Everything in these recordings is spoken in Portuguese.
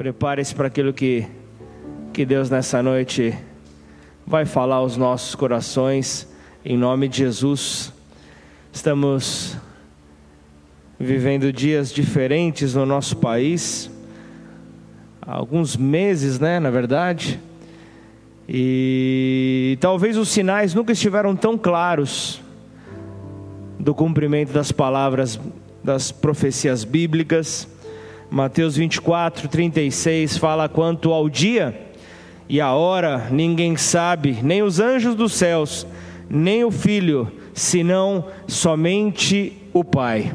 Prepare-se para aquilo que, que Deus nessa noite vai falar aos nossos corações, em nome de Jesus. Estamos vivendo dias diferentes no nosso país, há alguns meses, né, na verdade, e talvez os sinais nunca estiveram tão claros do cumprimento das palavras das profecias bíblicas. Mateus 24, 36 fala quanto ao dia e a hora ninguém sabe, nem os anjos dos céus, nem o filho, senão somente o Pai.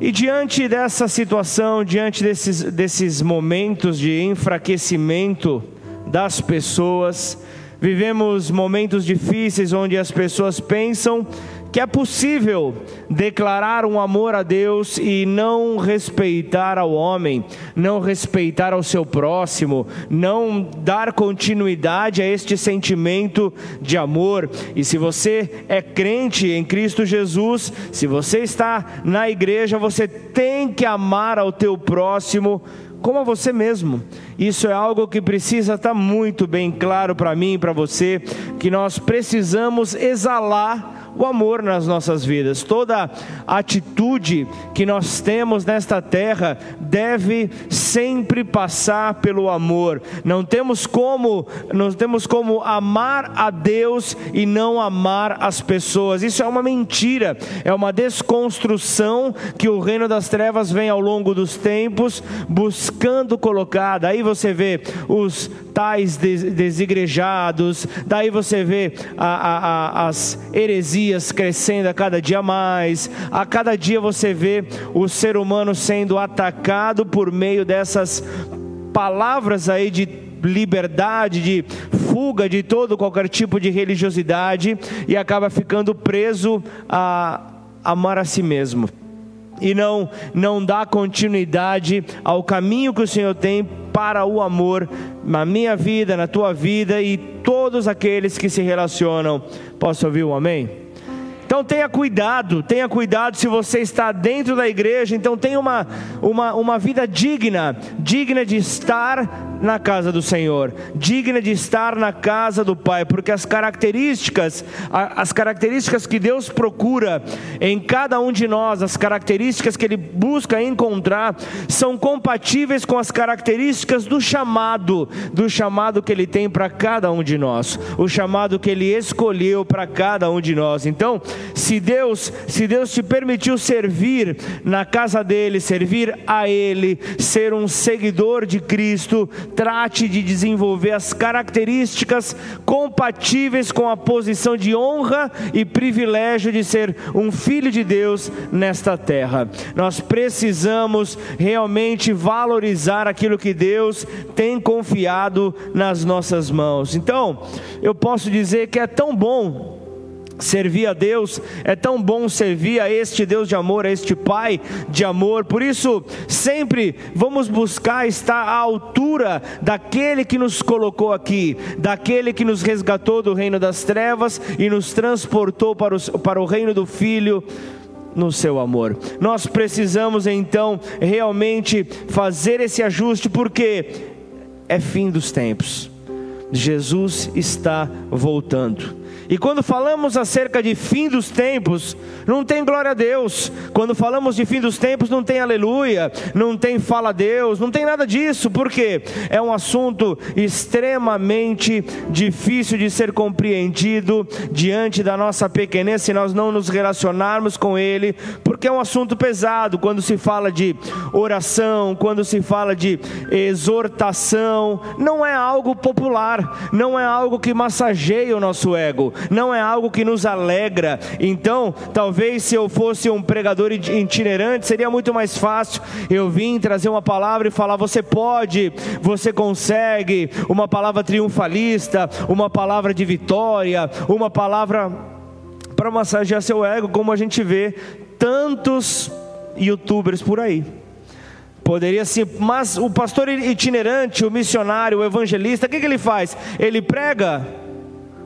E diante dessa situação, diante desses, desses momentos de enfraquecimento das pessoas, vivemos momentos difíceis onde as pessoas pensam que é possível declarar um amor a Deus e não respeitar ao homem, não respeitar ao seu próximo, não dar continuidade a este sentimento de amor. E se você é crente em Cristo Jesus, se você está na igreja, você tem que amar ao teu próximo como a você mesmo. Isso é algo que precisa estar muito bem claro para mim e para você, que nós precisamos exalar o amor nas nossas vidas. Toda atitude que nós temos nesta terra deve sempre passar pelo amor. Não temos como, não temos como amar a Deus e não amar as pessoas. Isso é uma mentira, é uma desconstrução que o reino das trevas vem ao longo dos tempos buscando colocar. Daí você vê os tais desigrejados, daí você vê a, a, a, as heresias crescendo a cada dia mais, a cada dia você vê o ser humano sendo atacado por meio dessas palavras aí de liberdade, de fuga de todo qualquer tipo de religiosidade e acaba ficando preso a amar a si mesmo e não não dá continuidade ao caminho que o Senhor tem para o amor na minha vida, na tua vida e todos aqueles que se relacionam. Posso ouvir um amém? Então tenha cuidado, tenha cuidado se você está dentro da igreja, então tenha uma, uma, uma vida digna, digna de estar na casa do Senhor, digna de estar na casa do Pai, porque as características, as características que Deus procura em cada um de nós, as características que Ele busca encontrar, são compatíveis com as características do chamado, do chamado que Ele tem para cada um de nós, o chamado que Ele escolheu para cada um de nós. Então, se Deus, se Deus te permitiu servir na casa dele, servir a Ele, ser um seguidor de Cristo, trate de desenvolver as características compatíveis com a posição de honra e privilégio de ser um filho de Deus nesta terra. Nós precisamos realmente valorizar aquilo que Deus tem confiado nas nossas mãos. Então, eu posso dizer que é tão bom servir a Deus, é tão bom servir a este Deus de amor, a este Pai de amor. Por isso, sempre vamos buscar estar à altura daquele que nos colocou aqui, daquele que nos resgatou do reino das trevas e nos transportou para o, para o reino do Filho no seu amor. Nós precisamos então realmente fazer esse ajuste, porque é fim dos tempos. Jesus está voltando. E quando falamos acerca de fim dos tempos, não tem glória a Deus. Quando falamos de fim dos tempos, não tem aleluia, não tem fala a Deus, não tem nada disso, porque é um assunto extremamente difícil de ser compreendido diante da nossa pequenez se nós não nos relacionarmos com Ele, porque é um assunto pesado quando se fala de oração, quando se fala de exortação, não é algo popular, não é algo que massageia o nosso ego não é algo que nos alegra. Então, talvez se eu fosse um pregador itinerante, seria muito mais fácil eu vir trazer uma palavra e falar: você pode, você consegue, uma palavra triunfalista, uma palavra de vitória, uma palavra para massagear seu ego, como a gente vê tantos youtubers por aí. Poderia sim, mas o pastor itinerante, o missionário, o evangelista, o que, que ele faz? Ele prega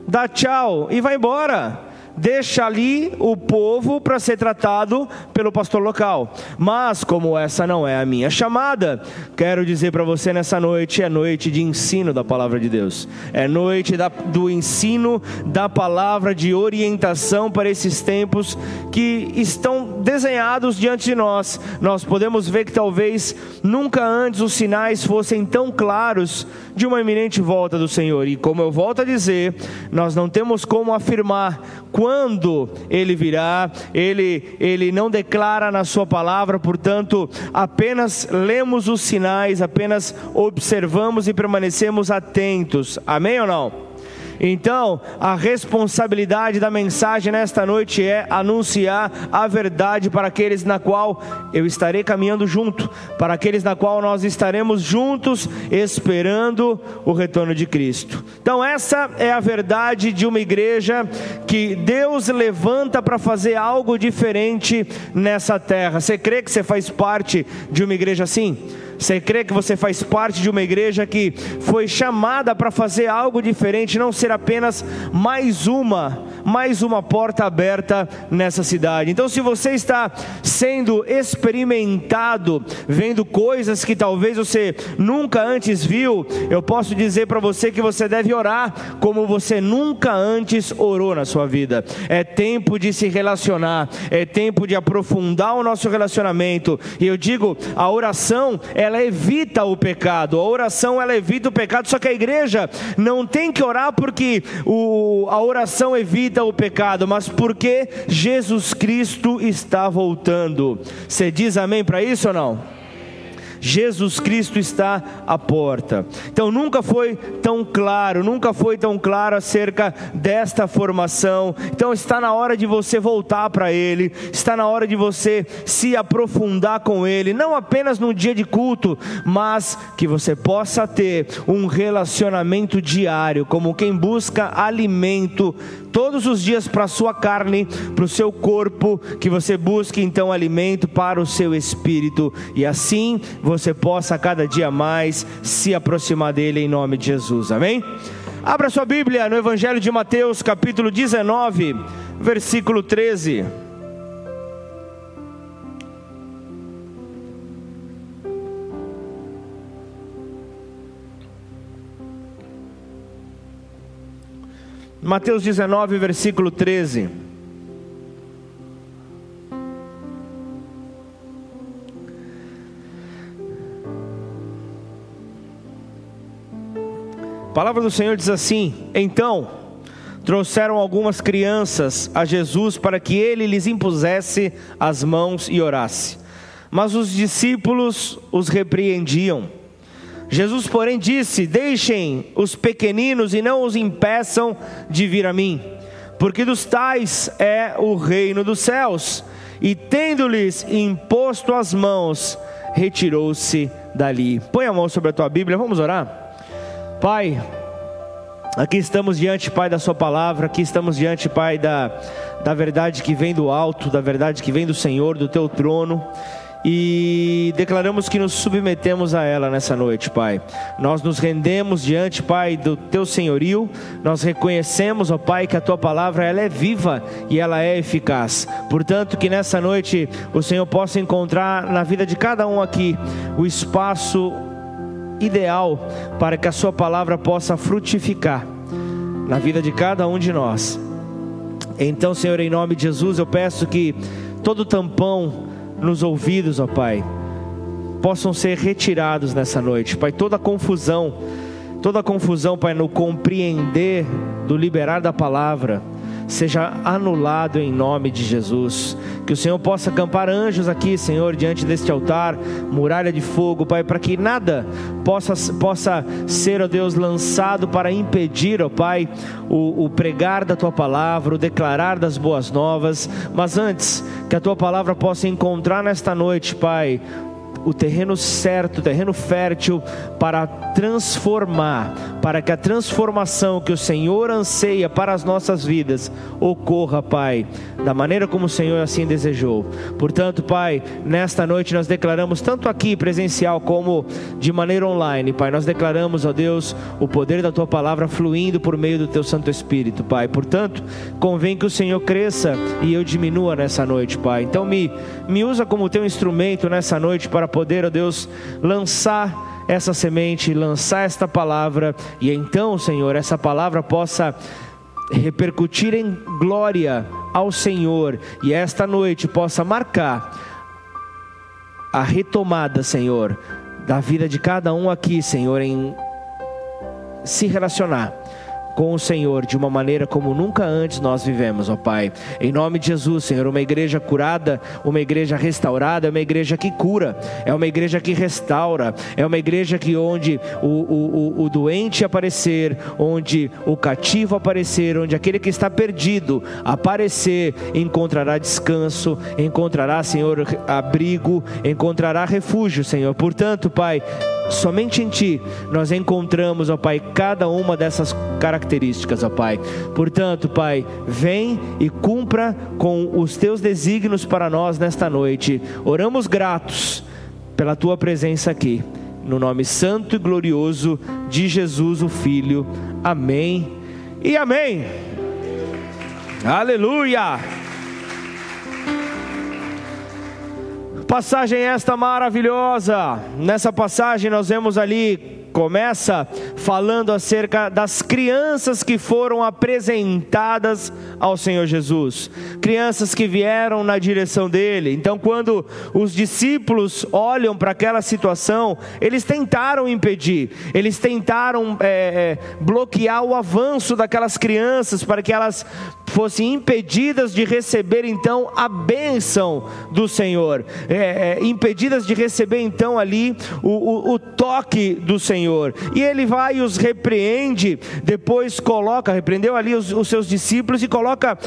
dá tchau e vai embora. deixa ali o povo para ser tratado pelo pastor local. Mas, como essa não é a minha chamada, quero dizer para você nessa noite: é noite de ensino da palavra de Deus, é noite da, do ensino da palavra de orientação para esses tempos que estão desenhados diante de nós. Nós podemos ver que talvez nunca antes os sinais fossem tão claros de uma iminente volta do Senhor. E como eu volto a dizer, nós não temos como afirmar quando ele virá, ele, ele não declara na sua palavra, portanto, apenas lemos os sinais, apenas observamos e permanecemos atentos. Amém ou não? Então, a responsabilidade da mensagem nesta noite é anunciar a verdade para aqueles na qual eu estarei caminhando junto, para aqueles na qual nós estaremos juntos esperando o retorno de Cristo. Então, essa é a verdade de uma igreja que Deus levanta para fazer algo diferente nessa terra. Você crê que você faz parte de uma igreja assim? Você crê que você faz parte de uma igreja que foi chamada para fazer algo diferente, não ser apenas mais uma, mais uma porta aberta nessa cidade. Então, se você está sendo experimentado, vendo coisas que talvez você nunca antes viu, eu posso dizer para você que você deve orar como você nunca antes orou na sua vida. É tempo de se relacionar, é tempo de aprofundar o nosso relacionamento. E eu digo, a oração é ela evita o pecado. A oração ela evita o pecado, só que a igreja não tem que orar porque o, a oração evita o pecado, mas porque Jesus Cristo está voltando. Você diz amém para isso ou não? Jesus Cristo está à porta. Então nunca foi tão claro, nunca foi tão claro acerca desta formação. Então está na hora de você voltar para Ele, está na hora de você se aprofundar com Ele, não apenas no dia de culto, mas que você possa ter um relacionamento diário, como quem busca alimento todos os dias para a sua carne, para o seu corpo, que você busque então alimento para o seu espírito, e assim você possa cada dia mais se aproximar dele em nome de Jesus, amém? Abra sua Bíblia no Evangelho de Mateus, capítulo 19, versículo 13. Mateus 19, versículo 13. A palavra do Senhor diz assim: Então trouxeram algumas crianças a Jesus para que ele lhes impusesse as mãos e orasse. Mas os discípulos os repreendiam. Jesus, porém, disse: Deixem os pequeninos e não os impeçam de vir a mim, porque dos tais é o reino dos céus. E tendo-lhes imposto as mãos, retirou-se dali. Põe a mão sobre a tua Bíblia, vamos orar. Pai, aqui estamos diante, Pai, da Sua palavra, aqui estamos diante, Pai, da, da verdade que vem do alto, da verdade que vem do Senhor, do Teu trono e declaramos que nos submetemos a ela nessa noite, Pai. Nós nos rendemos diante, Pai, do teu senhorio. Nós reconhecemos, ó Pai, que a tua palavra ela é viva e ela é eficaz. Portanto, que nessa noite o Senhor possa encontrar na vida de cada um aqui o espaço ideal para que a sua palavra possa frutificar na vida de cada um de nós. Então, Senhor, em nome de Jesus, eu peço que todo tampão nos ouvidos, ó Pai, possam ser retirados nessa noite, Pai, toda confusão, toda confusão, Pai, no compreender do liberar da palavra, seja anulado em nome de Jesus. Que o Senhor possa acampar anjos aqui, Senhor, diante deste altar, muralha de fogo, Pai, para que nada possa, possa ser, ó Deus, lançado para impedir, ó Pai, o, o pregar da tua palavra, o declarar das boas novas, mas antes, que a tua palavra possa encontrar nesta noite, Pai, o terreno certo, o terreno fértil para transformar, para que a transformação que o Senhor anseia para as nossas vidas ocorra, Pai, da maneira como o Senhor assim desejou. Portanto, Pai, nesta noite nós declaramos, tanto aqui presencial como de maneira online, Pai, nós declaramos, ó Deus, o poder da Tua palavra fluindo por meio do Teu Santo Espírito, Pai. Portanto, convém que o Senhor cresça e eu diminua nessa noite, Pai. Então, me, me usa como Teu instrumento nessa noite para poder, ó Deus, lançar essa semente, lançar esta palavra, e então, Senhor, essa palavra possa repercutir em glória ao Senhor, e esta noite possa marcar a retomada, Senhor, da vida de cada um aqui, Senhor, em se relacionar com o Senhor de uma maneira como nunca antes nós vivemos, ó Pai. Em nome de Jesus, Senhor, uma igreja curada, uma igreja restaurada, é uma igreja que cura, é uma igreja que restaura, é uma igreja que onde o, o, o, o doente aparecer, onde o cativo aparecer, onde aquele que está perdido aparecer, encontrará descanso, encontrará, Senhor, abrigo, encontrará refúgio, Senhor. Portanto, Pai, Somente em Ti nós encontramos, ó Pai, cada uma dessas características, ó Pai. Portanto, Pai, vem e cumpra com os Teus desígnios para nós nesta noite. Oramos gratos pela Tua presença aqui. No nome santo e glorioso de Jesus, o Filho. Amém e amém. Aleluia. Passagem esta maravilhosa. Nessa passagem nós vemos ali começa falando acerca das crianças que foram apresentadas ao Senhor Jesus, crianças que vieram na direção dele. Então, quando os discípulos olham para aquela situação, eles tentaram impedir, eles tentaram é, é, bloquear o avanço daquelas crianças para que elas fossem impedidas de receber então a bênção do Senhor, é, é impedidas de receber então ali o, o, o toque do Senhor. Senhor. E ele vai e os repreende, depois coloca, repreendeu ali os, os seus discípulos e coloca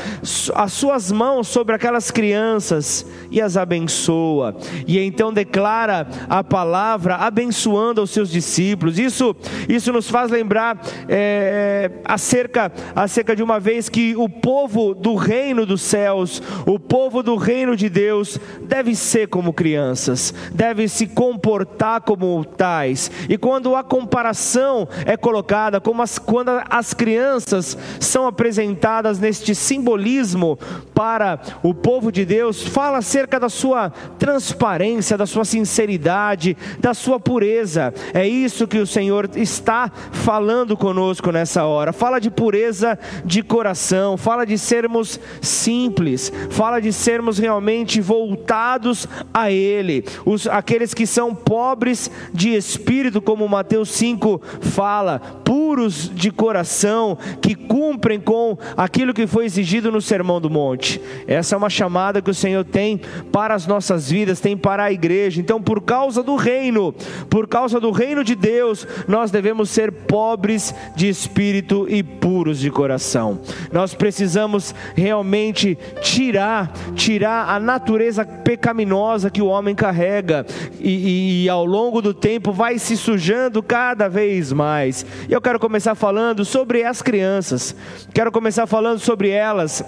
as suas mãos sobre aquelas crianças e as abençoa. E então declara a palavra abençoando os seus discípulos. Isso, isso nos faz lembrar é, acerca, acerca de uma vez que o povo do reino dos céus, o povo do reino de Deus, deve ser como crianças, deve se comportar como tais. E quando a comparação é colocada, como as, quando as crianças são apresentadas neste simbolismo para o povo de Deus, fala acerca da sua transparência, da sua sinceridade, da sua pureza. É isso que o Senhor está falando conosco nessa hora. Fala de pureza de coração, fala de sermos simples, fala de sermos realmente voltados a Ele. Os, aqueles que são pobres de espírito, como Mateus Mateus 5 fala, puros de coração, que cumprem com aquilo que foi exigido no Sermão do Monte. Essa é uma chamada que o Senhor tem para as nossas vidas, tem para a igreja. Então, por causa do reino, por causa do reino de Deus, nós devemos ser pobres de espírito e puros de coração. Nós precisamos realmente tirar, tirar a natureza pecaminosa que o homem carrega e, e, e ao longo do tempo vai se sujando cada vez mais. E eu quero começar falando sobre as crianças. Quero começar falando sobre elas.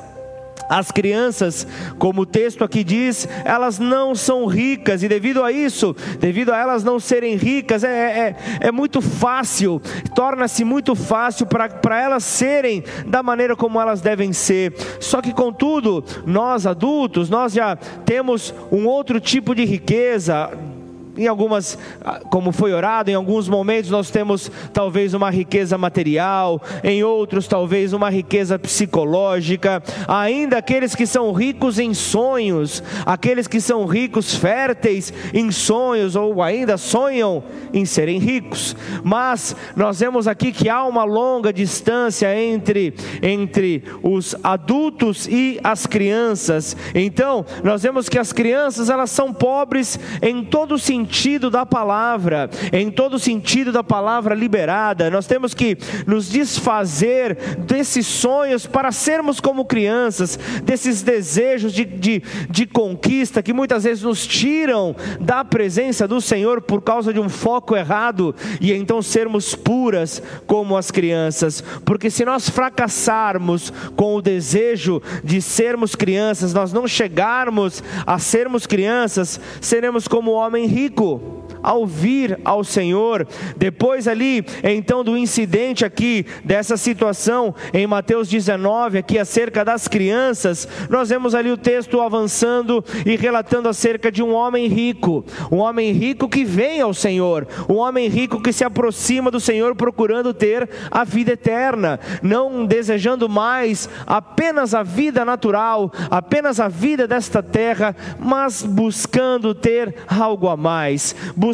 As crianças, como o texto aqui diz, elas não são ricas, e devido a isso, devido a elas não serem ricas, é, é, é muito fácil, torna-se muito fácil para elas serem da maneira como elas devem ser. Só que, contudo, nós adultos, nós já temos um outro tipo de riqueza, em algumas, ah, como foi orado, em alguns momentos nós temos talvez uma riqueza material, em outros talvez uma riqueza psicológica, ainda aqueles que são ricos em sonhos, aqueles que são ricos, férteis em sonhos, ou ainda sonham em serem ricos. Mas nós vemos aqui que há uma longa distância entre, entre os adultos e as crianças. Então, nós vemos que as crianças elas são pobres em todo sentido sentido da palavra, em todo o sentido da palavra liberada. Nós temos que nos desfazer desses sonhos para sermos como crianças, desses desejos de, de, de conquista que muitas vezes nos tiram da presença do Senhor por causa de um foco errado e então sermos puras como as crianças, porque se nós fracassarmos com o desejo de sermos crianças, nós não chegarmos a sermos crianças, seremos como homem rico único ao vir ao Senhor. Depois ali, então do incidente aqui dessa situação em Mateus 19, aqui acerca das crianças, nós vemos ali o texto avançando e relatando acerca de um homem rico, um homem rico que vem ao Senhor, um homem rico que se aproxima do Senhor procurando ter a vida eterna, não desejando mais apenas a vida natural, apenas a vida desta terra, mas buscando ter algo a mais, buscando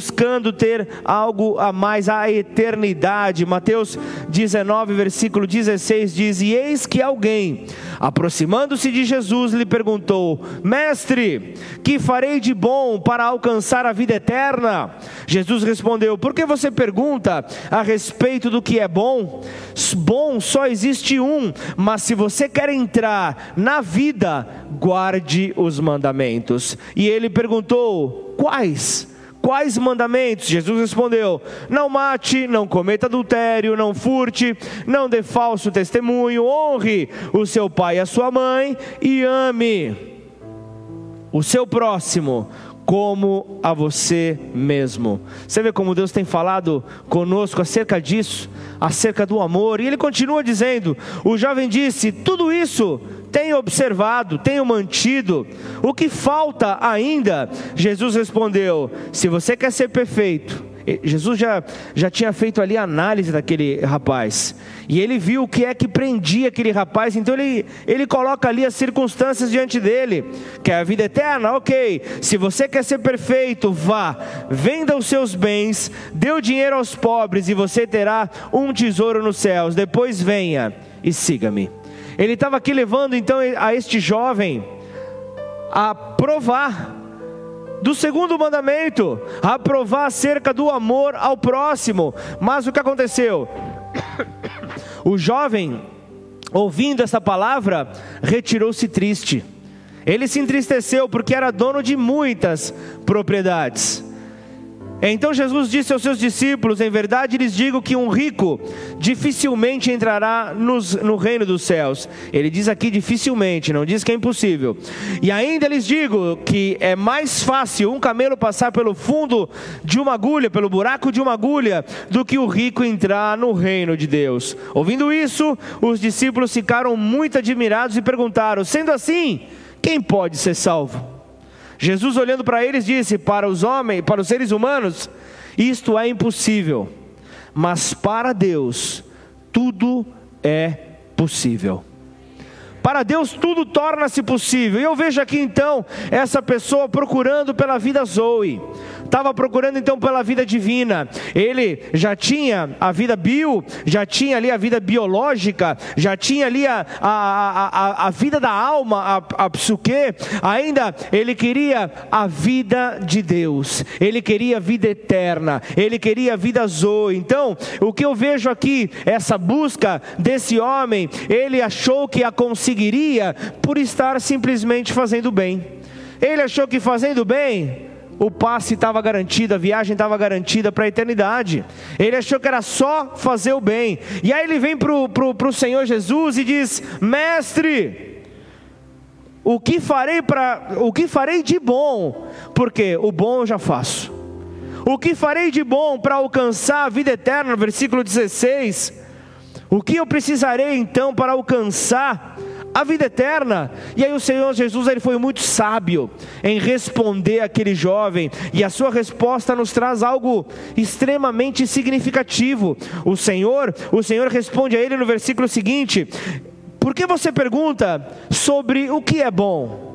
ter algo a mais, a eternidade. Mateus 19, versículo 16 diz: E eis que alguém, aproximando-se de Jesus, lhe perguntou: Mestre, que farei de bom para alcançar a vida eterna? Jesus respondeu: Por que você pergunta a respeito do que é bom? Bom só existe um, mas se você quer entrar na vida, guarde os mandamentos. E ele perguntou: Quais? Quais mandamentos? Jesus respondeu: Não mate, não cometa adultério, não furte, não dê falso testemunho, honre o seu pai e a sua mãe e ame o seu próximo como a você mesmo. Você vê como Deus tem falado conosco acerca disso, acerca do amor, e ele continua dizendo: o jovem disse, tudo isso tenho observado, tenho mantido, o que falta ainda? Jesus respondeu: se você quer ser perfeito, Jesus já, já tinha feito ali a análise daquele rapaz. E ele viu o que é que prendia aquele rapaz. Então ele, ele coloca ali as circunstâncias diante dele. Quer a vida eterna? Ok. Se você quer ser perfeito, vá. Venda os seus bens, dê o dinheiro aos pobres e você terá um tesouro nos céus. Depois venha e siga-me. Ele estava aqui levando então a este jovem a provar do segundo mandamento, a provar acerca do amor ao próximo. Mas o que aconteceu? O jovem, ouvindo essa palavra, retirou-se triste. Ele se entristeceu porque era dono de muitas propriedades. Então Jesus disse aos seus discípulos: Em verdade lhes digo que um rico dificilmente entrará nos, no reino dos céus. Ele diz aqui dificilmente, não diz que é impossível. E ainda lhes digo que é mais fácil um camelo passar pelo fundo de uma agulha, pelo buraco de uma agulha, do que o rico entrar no reino de Deus. Ouvindo isso, os discípulos ficaram muito admirados e perguntaram: Sendo assim, quem pode ser salvo? Jesus olhando para eles disse: Para os homens, para os seres humanos, isto é impossível, mas para Deus tudo é possível. Para Deus tudo torna-se possível. E eu vejo aqui então essa pessoa procurando pela vida Zoe estava procurando então pela vida divina. Ele já tinha a vida bio, já tinha ali a vida biológica, já tinha ali a, a, a, a vida da alma, a, a psique, ainda ele queria a vida de Deus, ele queria a vida eterna, ele queria a vida zoe. Então, o que eu vejo aqui, essa busca desse homem, ele achou que a conseguiria por estar simplesmente fazendo bem. Ele achou que fazendo bem o passe estava garantido, a viagem estava garantida para a eternidade. Ele achou que era só fazer o bem. E aí ele vem para o Senhor Jesus e diz: Mestre, o que farei para o que farei de bom? Porque o bom eu já faço. O que farei de bom para alcançar a vida eterna? Versículo 16. O que eu precisarei então para alcançar a vida eterna. E aí o Senhor Jesus ele foi muito sábio em responder aquele jovem, e a sua resposta nos traz algo extremamente significativo. O Senhor, o Senhor responde a ele no versículo seguinte: Por que você pergunta sobre o que é bom?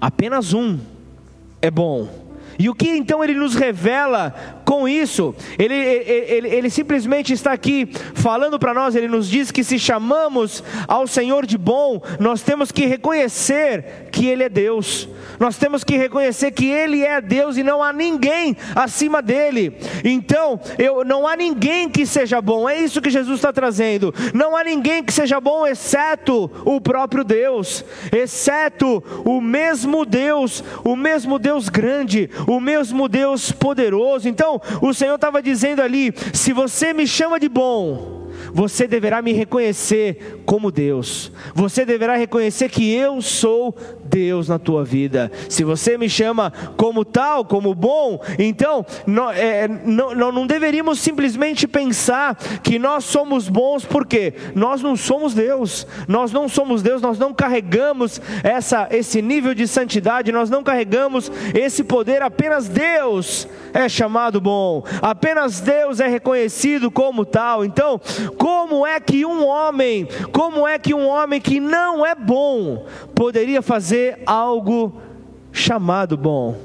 Apenas um é bom. E o que então ele nos revela com isso? Ele, ele, ele simplesmente está aqui falando para nós, ele nos diz que se chamamos ao Senhor de bom, nós temos que reconhecer que Ele é Deus, nós temos que reconhecer que Ele é Deus e não há ninguém acima dele. Então, eu, não há ninguém que seja bom, é isso que Jesus está trazendo. Não há ninguém que seja bom, exceto o próprio Deus, exceto o mesmo Deus, o mesmo Deus grande, o mesmo Deus poderoso. Então, o Senhor estava dizendo ali: se você me chama de bom, você deverá me reconhecer como Deus, você deverá reconhecer que eu sou Deus na tua vida. Se você me chama como tal, como bom, então não, é, não, não deveríamos simplesmente pensar que nós somos bons, porque nós não somos Deus, nós não somos Deus, nós não carregamos essa, esse nível de santidade, nós não carregamos esse poder, apenas Deus é chamado bom, apenas Deus é reconhecido como tal. Então, como é que um homem, como é que um homem que não é bom poderia fazer algo chamado bom?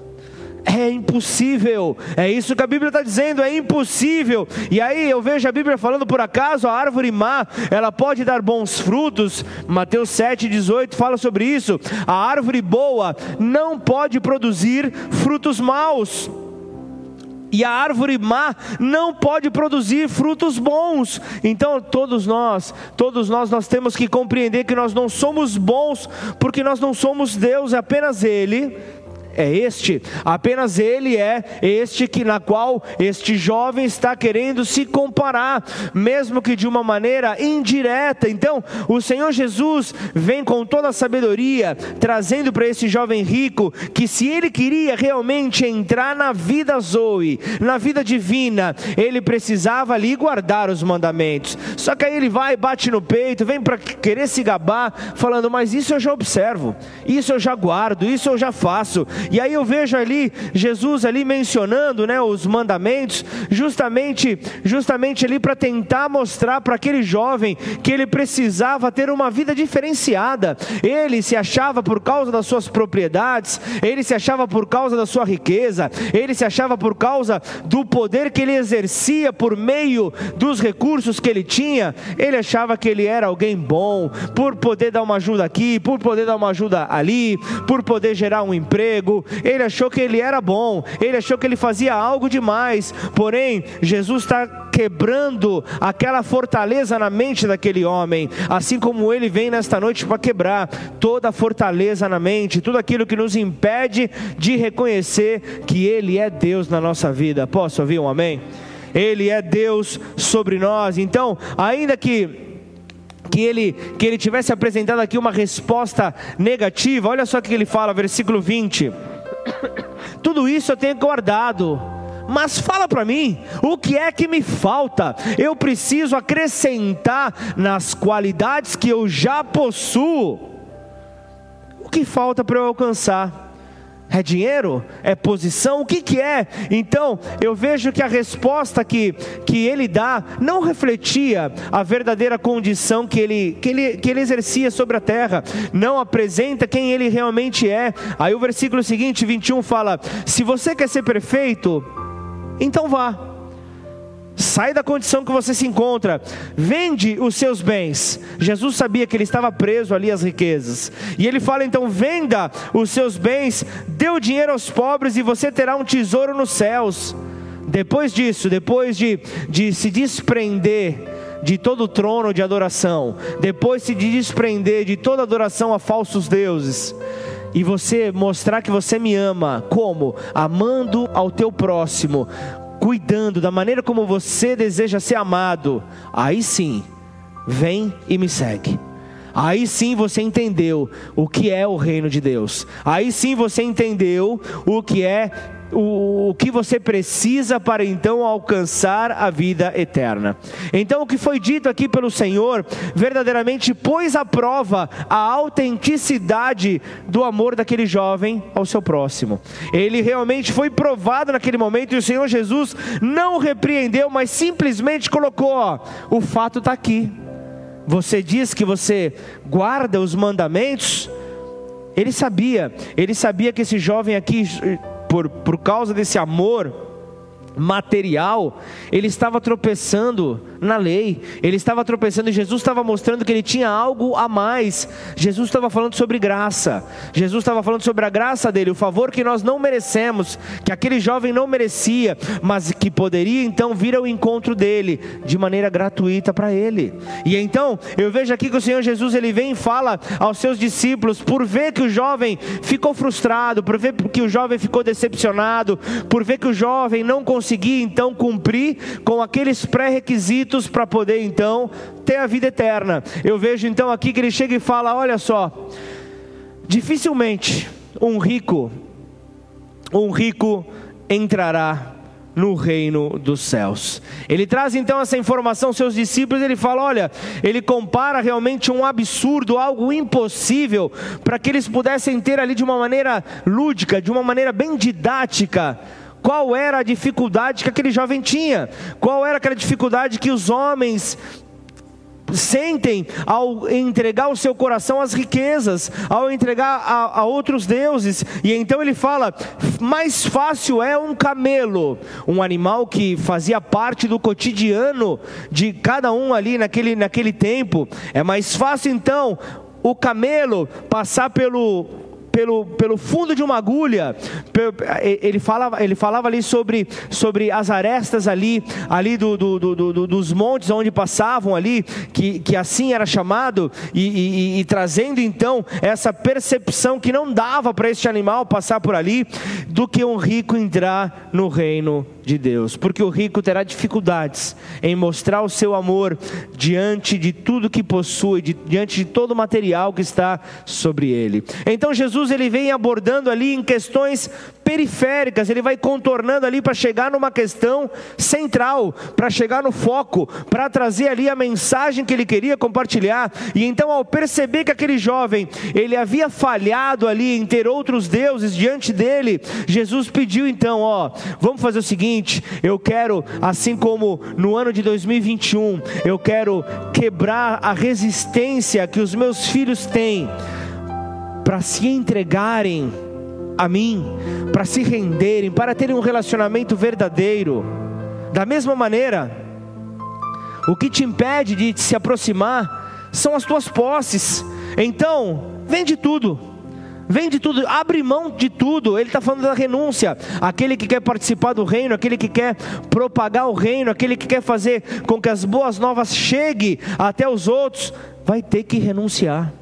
É impossível, é isso que a Bíblia está dizendo, é impossível. E aí eu vejo a Bíblia falando por acaso, a árvore má, ela pode dar bons frutos, Mateus 7,18 fala sobre isso. A árvore boa não pode produzir frutos maus. E a árvore má não pode produzir frutos bons. Então, todos nós, todos nós, nós temos que compreender que nós não somos bons, porque nós não somos Deus, é apenas Ele é este, apenas ele é este que na qual este jovem está querendo se comparar, mesmo que de uma maneira indireta. Então, o Senhor Jesus vem com toda a sabedoria, trazendo para esse jovem rico que se ele queria realmente entrar na vida Zoe, na vida divina, ele precisava ali guardar os mandamentos. Só que aí ele vai, bate no peito, vem para querer se gabar, falando: "Mas isso eu já observo, isso eu já guardo, isso eu já faço". E aí eu vejo ali Jesus ali mencionando, né, os mandamentos, justamente, justamente ali para tentar mostrar para aquele jovem que ele precisava ter uma vida diferenciada. Ele se achava por causa das suas propriedades, ele se achava por causa da sua riqueza, ele se achava por causa do poder que ele exercia por meio dos recursos que ele tinha. Ele achava que ele era alguém bom, por poder dar uma ajuda aqui, por poder dar uma ajuda ali, por poder gerar um emprego, ele achou que ele era bom, ele achou que ele fazia algo demais, porém, Jesus está quebrando aquela fortaleza na mente daquele homem, assim como ele vem nesta noite para quebrar toda a fortaleza na mente, tudo aquilo que nos impede de reconhecer que Ele é Deus na nossa vida. Posso ouvir um amém? Ele é Deus sobre nós. Então, ainda que que ele, que ele tivesse apresentado aqui uma resposta negativa, olha só o que ele fala, versículo 20. Tudo isso eu tenho guardado. Mas fala para mim, o que é que me falta? Eu preciso acrescentar nas qualidades que eu já possuo. O que falta para eu alcançar? É dinheiro? É posição? O que, que é? Então, eu vejo que a resposta que, que ele dá não refletia a verdadeira condição que ele, que, ele, que ele exercia sobre a terra, não apresenta quem ele realmente é. Aí o versículo seguinte, 21, fala: Se você quer ser perfeito, então vá Sai da condição que você se encontra. Vende os seus bens. Jesus sabia que ele estava preso ali às riquezas. E ele fala então: venda os seus bens, dê o dinheiro aos pobres e você terá um tesouro nos céus. Depois disso, depois de, de se desprender de todo o trono de adoração, depois de se desprender de toda adoração a falsos deuses, e você mostrar que você me ama, como? Amando ao teu próximo, cuidando da maneira como você deseja ser amado, aí sim, vem e me segue. Aí sim você entendeu o que é o reino de Deus. Aí sim você entendeu o que é o, o que você precisa para então alcançar a vida eterna. Então, o que foi dito aqui pelo Senhor verdadeiramente pôs à prova a autenticidade do amor daquele jovem ao seu próximo. Ele realmente foi provado naquele momento e o Senhor Jesus não repreendeu, mas simplesmente colocou: ó, o fato está aqui. Você diz que você guarda os mandamentos. Ele sabia, ele sabia que esse jovem aqui por, por causa desse amor material, ele estava tropeçando na lei, ele estava tropeçando e Jesus estava mostrando que ele tinha algo a mais. Jesus estava falando sobre graça, Jesus estava falando sobre a graça dele, o favor que nós não merecemos, que aquele jovem não merecia, mas que poderia então vir ao encontro dele de maneira gratuita para ele. E então eu vejo aqui que o Senhor Jesus ele vem e fala aos seus discípulos, por ver que o jovem ficou frustrado, por ver que o jovem ficou decepcionado, por ver que o jovem não conseguia então cumprir com aqueles pré-requisitos para poder então ter a vida eterna. Eu vejo então aqui que ele chega e fala: olha só, dificilmente um rico, um rico entrará no reino dos céus. Ele traz então essa informação aos seus discípulos, ele fala: olha, ele compara realmente um absurdo, algo impossível, para que eles pudessem ter ali de uma maneira lúdica, de uma maneira bem didática, qual era a dificuldade que aquele jovem tinha? Qual era aquela dificuldade que os homens sentem ao entregar o seu coração às riquezas, ao entregar a, a, outros deuses. E então ele fala: mais fácil é um camelo, um animal que fazia parte do cotidiano de cada um ali naquele, naquele tempo. É mais fácil então o camelo passar pelo pelo, pelo fundo de uma agulha. Ele falava, ele falava ali sobre, sobre as arestas ali, ali do, do, do, do dos montes onde passavam ali, que, que assim era chamado, e, e, e trazendo então essa percepção que não dava para este animal passar por ali, do que um rico entrar no reino de Deus, porque o rico terá dificuldades em mostrar o seu amor diante de tudo que possui, diante de todo o material que está sobre ele. Então Jesus ele vem abordando ali em questões periféricas, ele vai contornando ali para chegar numa questão central, para chegar no foco, para trazer ali a mensagem que ele queria compartilhar. E então ao perceber que aquele jovem, ele havia falhado ali em ter outros deuses diante dele, Jesus pediu então, ó, vamos fazer o seguinte, eu quero, assim como no ano de 2021, eu quero quebrar a resistência que os meus filhos têm para se entregarem a mim, para se renderem, para terem um relacionamento verdadeiro. Da mesma maneira, o que te impede de se aproximar são as tuas posses. Então, vende tudo. Vende tudo, abre mão de tudo. Ele está falando da renúncia. Aquele que quer participar do reino, aquele que quer propagar o reino, aquele que quer fazer com que as boas novas cheguem até os outros, vai ter que renunciar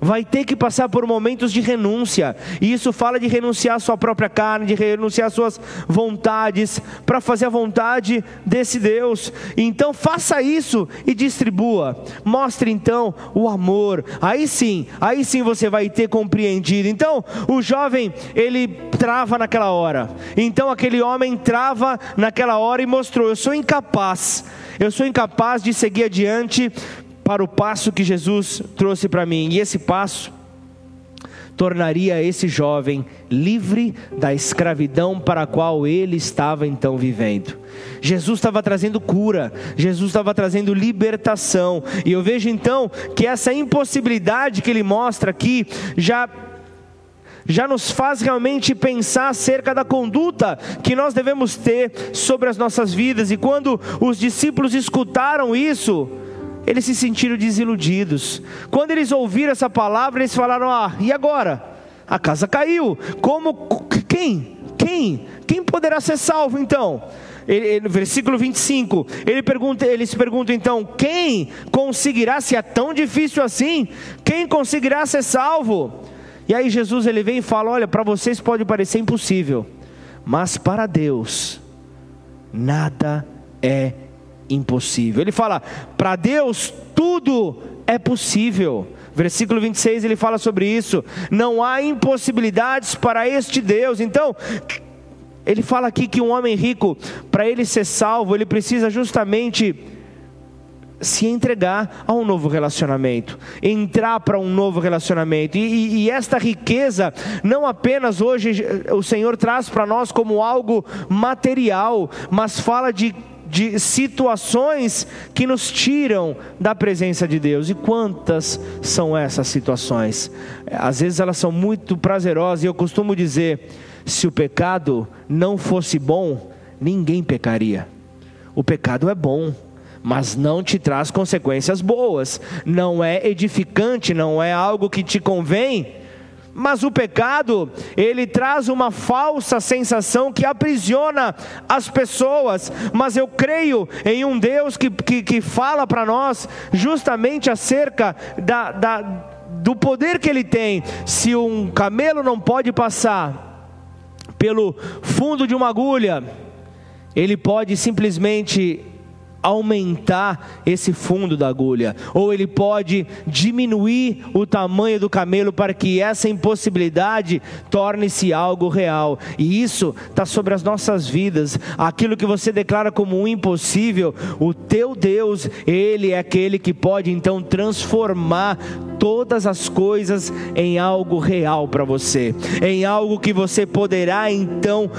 vai ter que passar por momentos de renúncia, e isso fala de renunciar à sua própria carne, de renunciar às suas vontades, para fazer a vontade desse Deus. Então faça isso e distribua. Mostre então o amor. Aí sim, aí sim você vai ter compreendido. Então, o jovem, ele trava naquela hora. Então aquele homem trava naquela hora e mostrou: eu sou incapaz. Eu sou incapaz de seguir adiante para o passo que Jesus trouxe para mim. E esse passo tornaria esse jovem livre da escravidão para a qual ele estava então vivendo. Jesus estava trazendo cura, Jesus estava trazendo libertação, e eu vejo então que essa impossibilidade que ele mostra aqui já já nos faz realmente pensar acerca da conduta que nós devemos ter sobre as nossas vidas. E quando os discípulos escutaram isso, eles se sentiram desiludidos. Quando eles ouviram essa palavra, eles falaram: Ah, e agora? A casa caiu. Como? Quem? Quem? Quem poderá ser salvo então? Ele, ele, versículo 25, ele pergunta, eles perguntam então: quem conseguirá, se é tão difícil assim, quem conseguirá ser salvo? E aí Jesus ele vem e fala: olha, para vocês pode parecer impossível, mas para Deus nada é impossível. Ele fala: para Deus tudo é possível. Versículo 26 ele fala sobre isso. Não há impossibilidades para este Deus. Então, ele fala aqui que um homem rico, para ele ser salvo, ele precisa justamente se entregar a um novo relacionamento, entrar para um novo relacionamento, e, e, e, esta riqueza, não apenas hoje o Senhor traz para nós como algo material, mas fala de de situações que nos tiram da presença de Deus. E quantas são essas situações? Às vezes elas são muito prazerosas, e eu costumo dizer: se o pecado não fosse bom, ninguém pecaria. O pecado é bom mas não te traz consequências boas, não é edificante, não é algo que te convém. Mas o pecado, ele traz uma falsa sensação que aprisiona as pessoas. Mas eu creio em um Deus que, que, que fala para nós justamente acerca da, da, do poder que ele tem. Se um camelo não pode passar pelo fundo de uma agulha, ele pode simplesmente aumentar esse fundo da agulha, ou ele pode diminuir o tamanho do camelo para que essa impossibilidade torne-se algo real. E isso está sobre as nossas vidas. Aquilo que você declara como um impossível, o teu Deus, ele é aquele que pode então transformar todas as coisas em algo real para você, em algo que você poderá então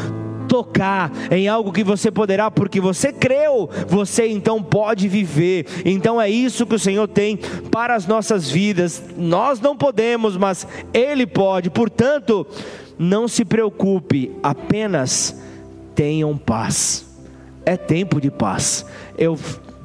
tocar em algo que você poderá, porque você creu, você então pode viver. Então é isso que o Senhor tem para as nossas vidas. Nós não podemos, mas Ele pode. Portanto, não se preocupe, apenas tenham paz. É tempo de paz. Eu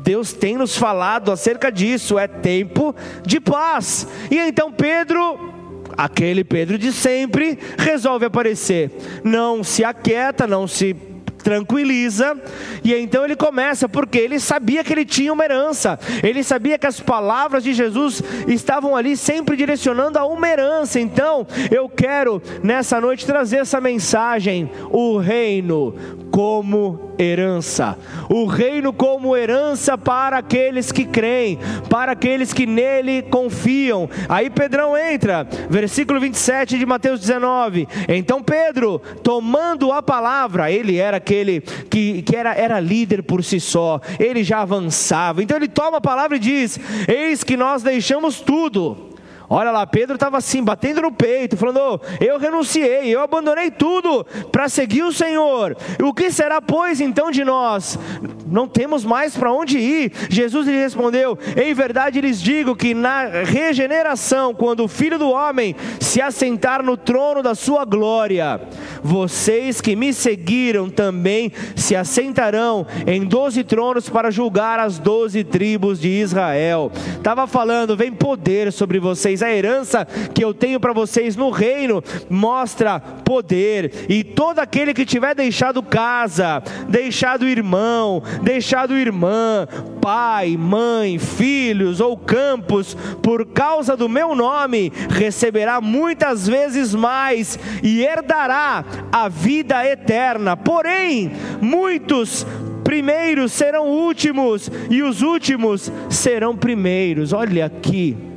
Deus tem nos falado acerca disso, é tempo de paz. E então Pedro aquele Pedro de sempre resolve aparecer. Não se aquieta, não se tranquiliza, e então ele começa, porque ele sabia que ele tinha uma herança, ele sabia que as palavras de Jesus estavam ali sempre direcionando a uma herança. Então, eu quero nessa noite trazer essa mensagem: o reino como herança, o reino como herança para aqueles que creem, para aqueles que nele confiam. Aí Pedrão entra, versículo 27 de Mateus 19. Então Pedro, tomando a palavra, ele era aquele que, que era, era líder por si só, ele já avançava. Então ele toma a palavra e diz: Eis que nós deixamos tudo Olha lá, Pedro estava assim, batendo no peito, falando: Eu renunciei, eu abandonei tudo para seguir o Senhor. O que será, pois, então de nós? Não temos mais para onde ir. Jesus lhe respondeu: Em verdade lhes digo que na regeneração, quando o filho do homem se assentar no trono da sua glória, vocês que me seguiram também se assentarão em doze tronos para julgar as doze tribos de Israel. Estava falando: vem poder sobre vocês a herança que eu tenho para vocês no reino mostra poder, e todo aquele que tiver deixado casa, deixado irmão, deixado irmã, pai, mãe, filhos ou campos, por causa do meu nome, receberá muitas vezes mais e herdará a vida eterna. Porém, muitos primeiros serão últimos e os últimos serão primeiros. Olha aqui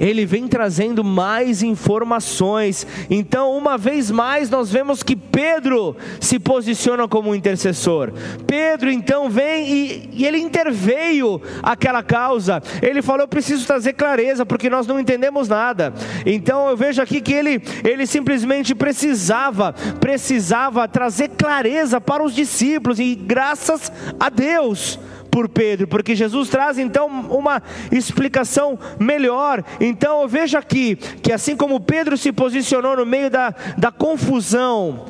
ele vem trazendo mais informações. Então, uma vez mais, nós vemos que Pedro se posiciona como intercessor. Pedro então vem e, e ele interveio aquela causa. Ele falou: Eu preciso trazer clareza, porque nós não entendemos nada. Então, eu vejo aqui que ele, ele simplesmente precisava, precisava trazer clareza para os discípulos, e graças a Deus por Pedro, porque Jesus traz então uma explicação melhor. Então eu vejo aqui que assim como Pedro se posicionou no meio da, da confusão,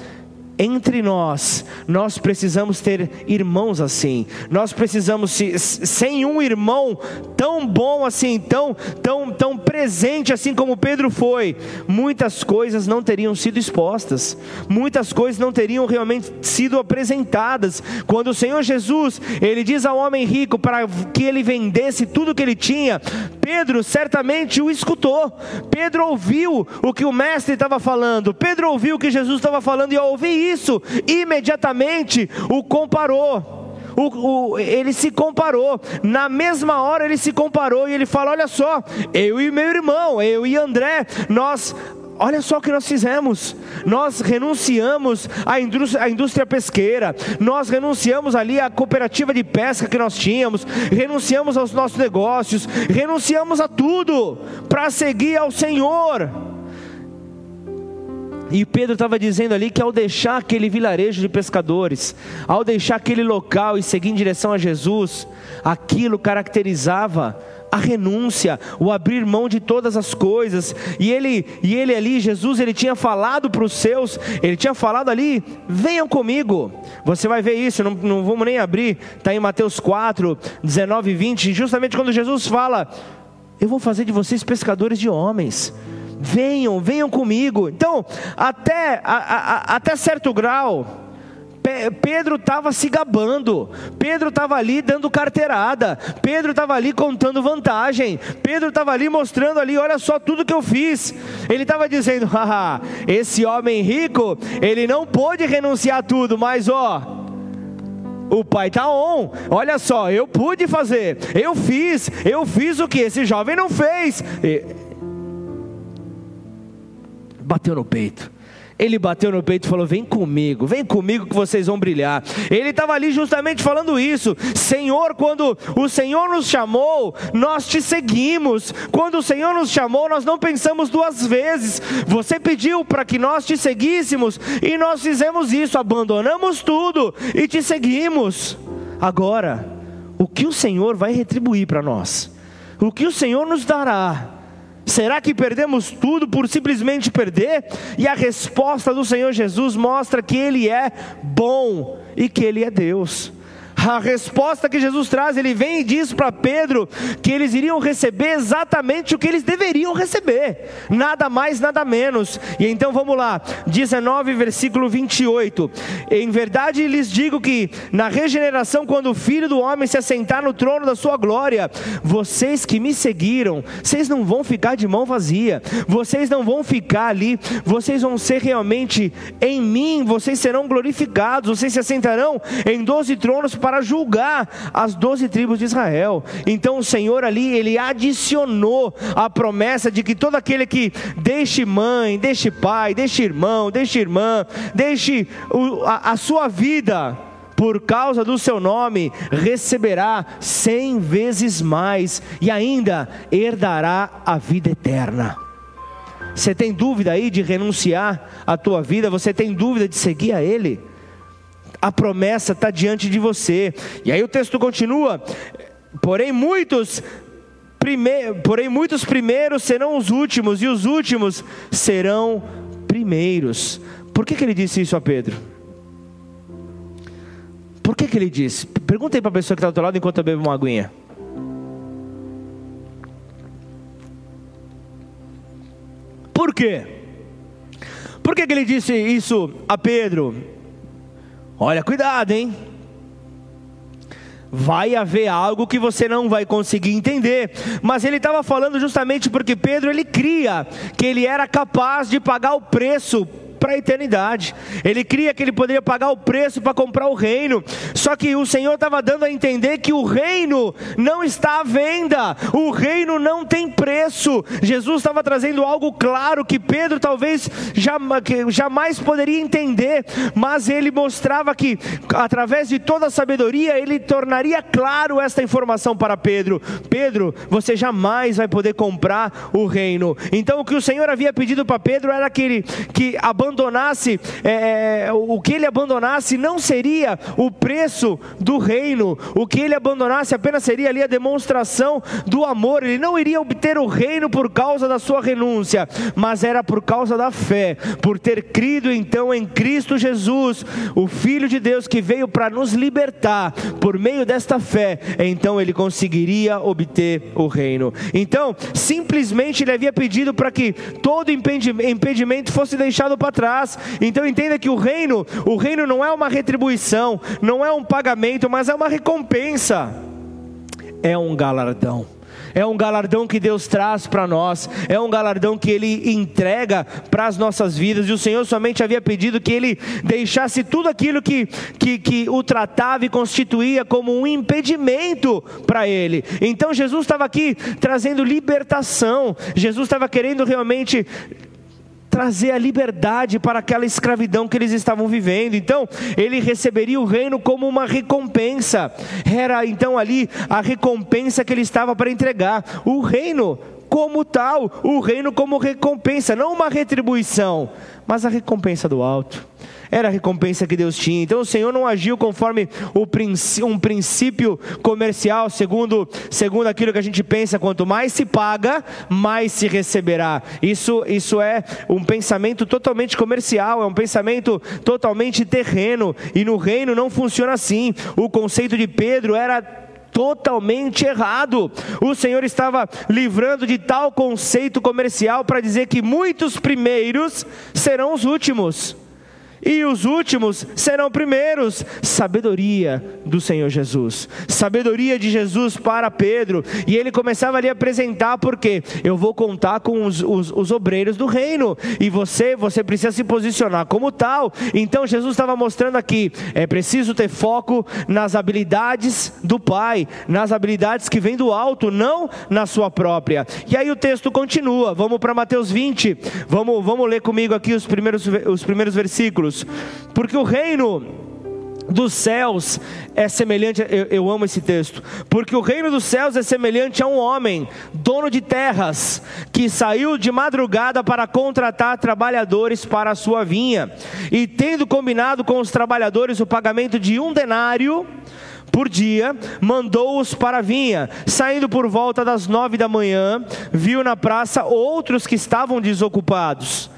entre nós, nós precisamos ter irmãos assim. Nós precisamos, sem um irmão tão bom assim, tão, tão, tão presente assim como Pedro foi, muitas coisas não teriam sido expostas, muitas coisas não teriam realmente sido apresentadas. Quando o Senhor Jesus, ele diz ao homem rico para que ele vendesse tudo que ele tinha, Pedro certamente o escutou. Pedro ouviu o que o mestre estava falando. Pedro ouviu o que Jesus estava falando e ao ouvir isso, imediatamente o comparou. O, o, ele se comparou, na mesma hora ele se comparou e ele fala: Olha só, eu e meu irmão, eu e André, nós Olha só o que nós fizemos. Nós renunciamos à indústria, à indústria, pesqueira, nós renunciamos ali à cooperativa de pesca que nós tínhamos, renunciamos aos nossos negócios, renunciamos a tudo para seguir ao Senhor. E Pedro estava dizendo ali que ao deixar aquele vilarejo de pescadores, ao deixar aquele local e seguir em direção a Jesus, aquilo caracterizava a renúncia, o abrir mão de todas as coisas. E ele, e ele ali, Jesus, ele tinha falado para os seus, ele tinha falado ali: venham comigo. Você vai ver isso, não, não vamos nem abrir, está em Mateus 4, 19 e 20, justamente quando Jesus fala: Eu vou fazer de vocês pescadores de homens venham, venham comigo. Então, até, a, a, até certo grau, Pedro estava se gabando, Pedro estava ali dando carteirada, Pedro estava ali contando vantagem, Pedro estava ali mostrando ali, olha só tudo que eu fiz. Ele estava dizendo, haha, esse homem rico, ele não pôde renunciar a tudo, mas ó, o pai está on. Olha só, eu pude fazer, eu fiz, eu fiz o que esse jovem não fez. E bateu no peito. Ele bateu no peito e falou: Vem comigo, vem comigo que vocês vão brilhar. Ele estava ali justamente falando isso. Senhor, quando o Senhor nos chamou, nós te seguimos. Quando o Senhor nos chamou, nós não pensamos duas vezes. Você pediu para que nós te seguíssemos e nós fizemos isso, abandonamos tudo e te seguimos. Agora, o que o Senhor vai retribuir para nós? O que o Senhor nos dará? Será que perdemos tudo por simplesmente perder? E a resposta do Senhor Jesus mostra que Ele é bom e que Ele é Deus a resposta que Jesus traz, ele vem e diz para Pedro que eles iriam receber exatamente o que eles deveriam receber, nada mais, nada menos. E então vamos lá, 19, versículo 28. Em verdade lhes digo que na regeneração, quando o filho do homem se assentar no trono da sua glória, vocês que me seguiram, vocês não vão ficar de mão vazia, vocês não vão ficar ali, vocês vão ser realmente em mim, vocês serão glorificados, vocês se assentarão em doze tronos para julgar as doze tribos de Israel. Então o Senhor ali, ele adicionou a promessa de que todo aquele que deixe mãe, deixe pai, deixe irmão, deixe irmã, deixe a, a sua vida por causa do seu nome, receberá cem vezes mais e ainda herdará a vida eterna. Você tem dúvida aí de renunciar à tua vida? Você tem dúvida de seguir a Ele? A promessa está diante de você. E aí o texto continua: porém muitos porém muitos primeiros serão os últimos e os últimos serão primeiros. Por que, que ele disse isso a Pedro? Por que, que ele disse? Pergunta aí para a pessoa que está do outro lado enquanto eu bebo uma aguinha. Por quê? Por que, que ele disse isso a Pedro? Olha, cuidado, hein? Vai haver algo que você não vai conseguir entender, mas ele estava falando justamente porque Pedro ele cria que ele era capaz de pagar o preço para a eternidade. Ele cria que ele poderia pagar o preço para comprar o reino. Só que o Senhor estava dando a entender que o reino não está à venda, o reino não tem preço. Jesus estava trazendo algo claro que Pedro talvez jamais poderia entender, mas ele mostrava que através de toda a sabedoria ele tornaria claro esta informação para Pedro: Pedro, você jamais vai poder comprar o reino. Então o que o Senhor havia pedido para Pedro era que ele que abandonasse abandonasse, é, é, o que ele abandonasse não seria o preço do reino, o que ele abandonasse apenas seria ali a demonstração do amor, ele não iria obter o reino por causa da sua renúncia, mas era por causa da fé, por ter crido então em Cristo Jesus, o Filho de Deus que veio para nos libertar, por meio desta fé, então ele conseguiria obter o reino. Então, simplesmente ele havia pedido para que todo impedimento fosse deixado para trás. Então entenda que o reino, o reino não é uma retribuição, não é um pagamento, mas é uma recompensa. É um galardão é um galardão que Deus traz para nós, é um galardão que Ele entrega para as nossas vidas, e o Senhor somente havia pedido que Ele deixasse tudo aquilo que, que, que o tratava e constituía como um impedimento para Ele. Então Jesus estava aqui trazendo libertação, Jesus estava querendo realmente trazer a liberdade para aquela escravidão que eles estavam vivendo. Então, ele receberia o reino como uma recompensa. Era então ali a recompensa que ele estava para entregar. O reino como tal, o reino como recompensa, não uma retribuição, mas a recompensa do alto. Era a recompensa que Deus tinha. Então o Senhor não agiu conforme um princípio comercial, segundo, segundo aquilo que a gente pensa: quanto mais se paga, mais se receberá. Isso, isso é um pensamento totalmente comercial, é um pensamento totalmente terreno. E no reino não funciona assim. O conceito de Pedro era totalmente errado. O Senhor estava livrando de tal conceito comercial para dizer que muitos primeiros serão os últimos e os últimos serão primeiros. Sabedoria do Senhor Jesus, sabedoria de Jesus para Pedro. E ele começava ali a apresentar, porque eu vou contar com os, os, os obreiros do reino, e você, você precisa se posicionar como tal. Então Jesus estava mostrando aqui: é preciso ter foco nas habilidades do Pai, nas habilidades que vêm do alto, não na sua própria. E aí o texto continua, vamos para Mateus 20, vamos, vamos ler comigo aqui os primeiros, os primeiros versículos versículos, porque o reino dos céus é semelhante, eu, eu, amo esse texto, porque o reino dos céus é semelhante a um homem, dono de terras, que saiu de madrugada para contratar trabalhadores para a sua vinha, e tendo combinado com os trabalhadores o pagamento de um denário por dia, mandou-os para a vinha. Saindo por volta das nove da manhã, viu na praça outros que estavam desocupados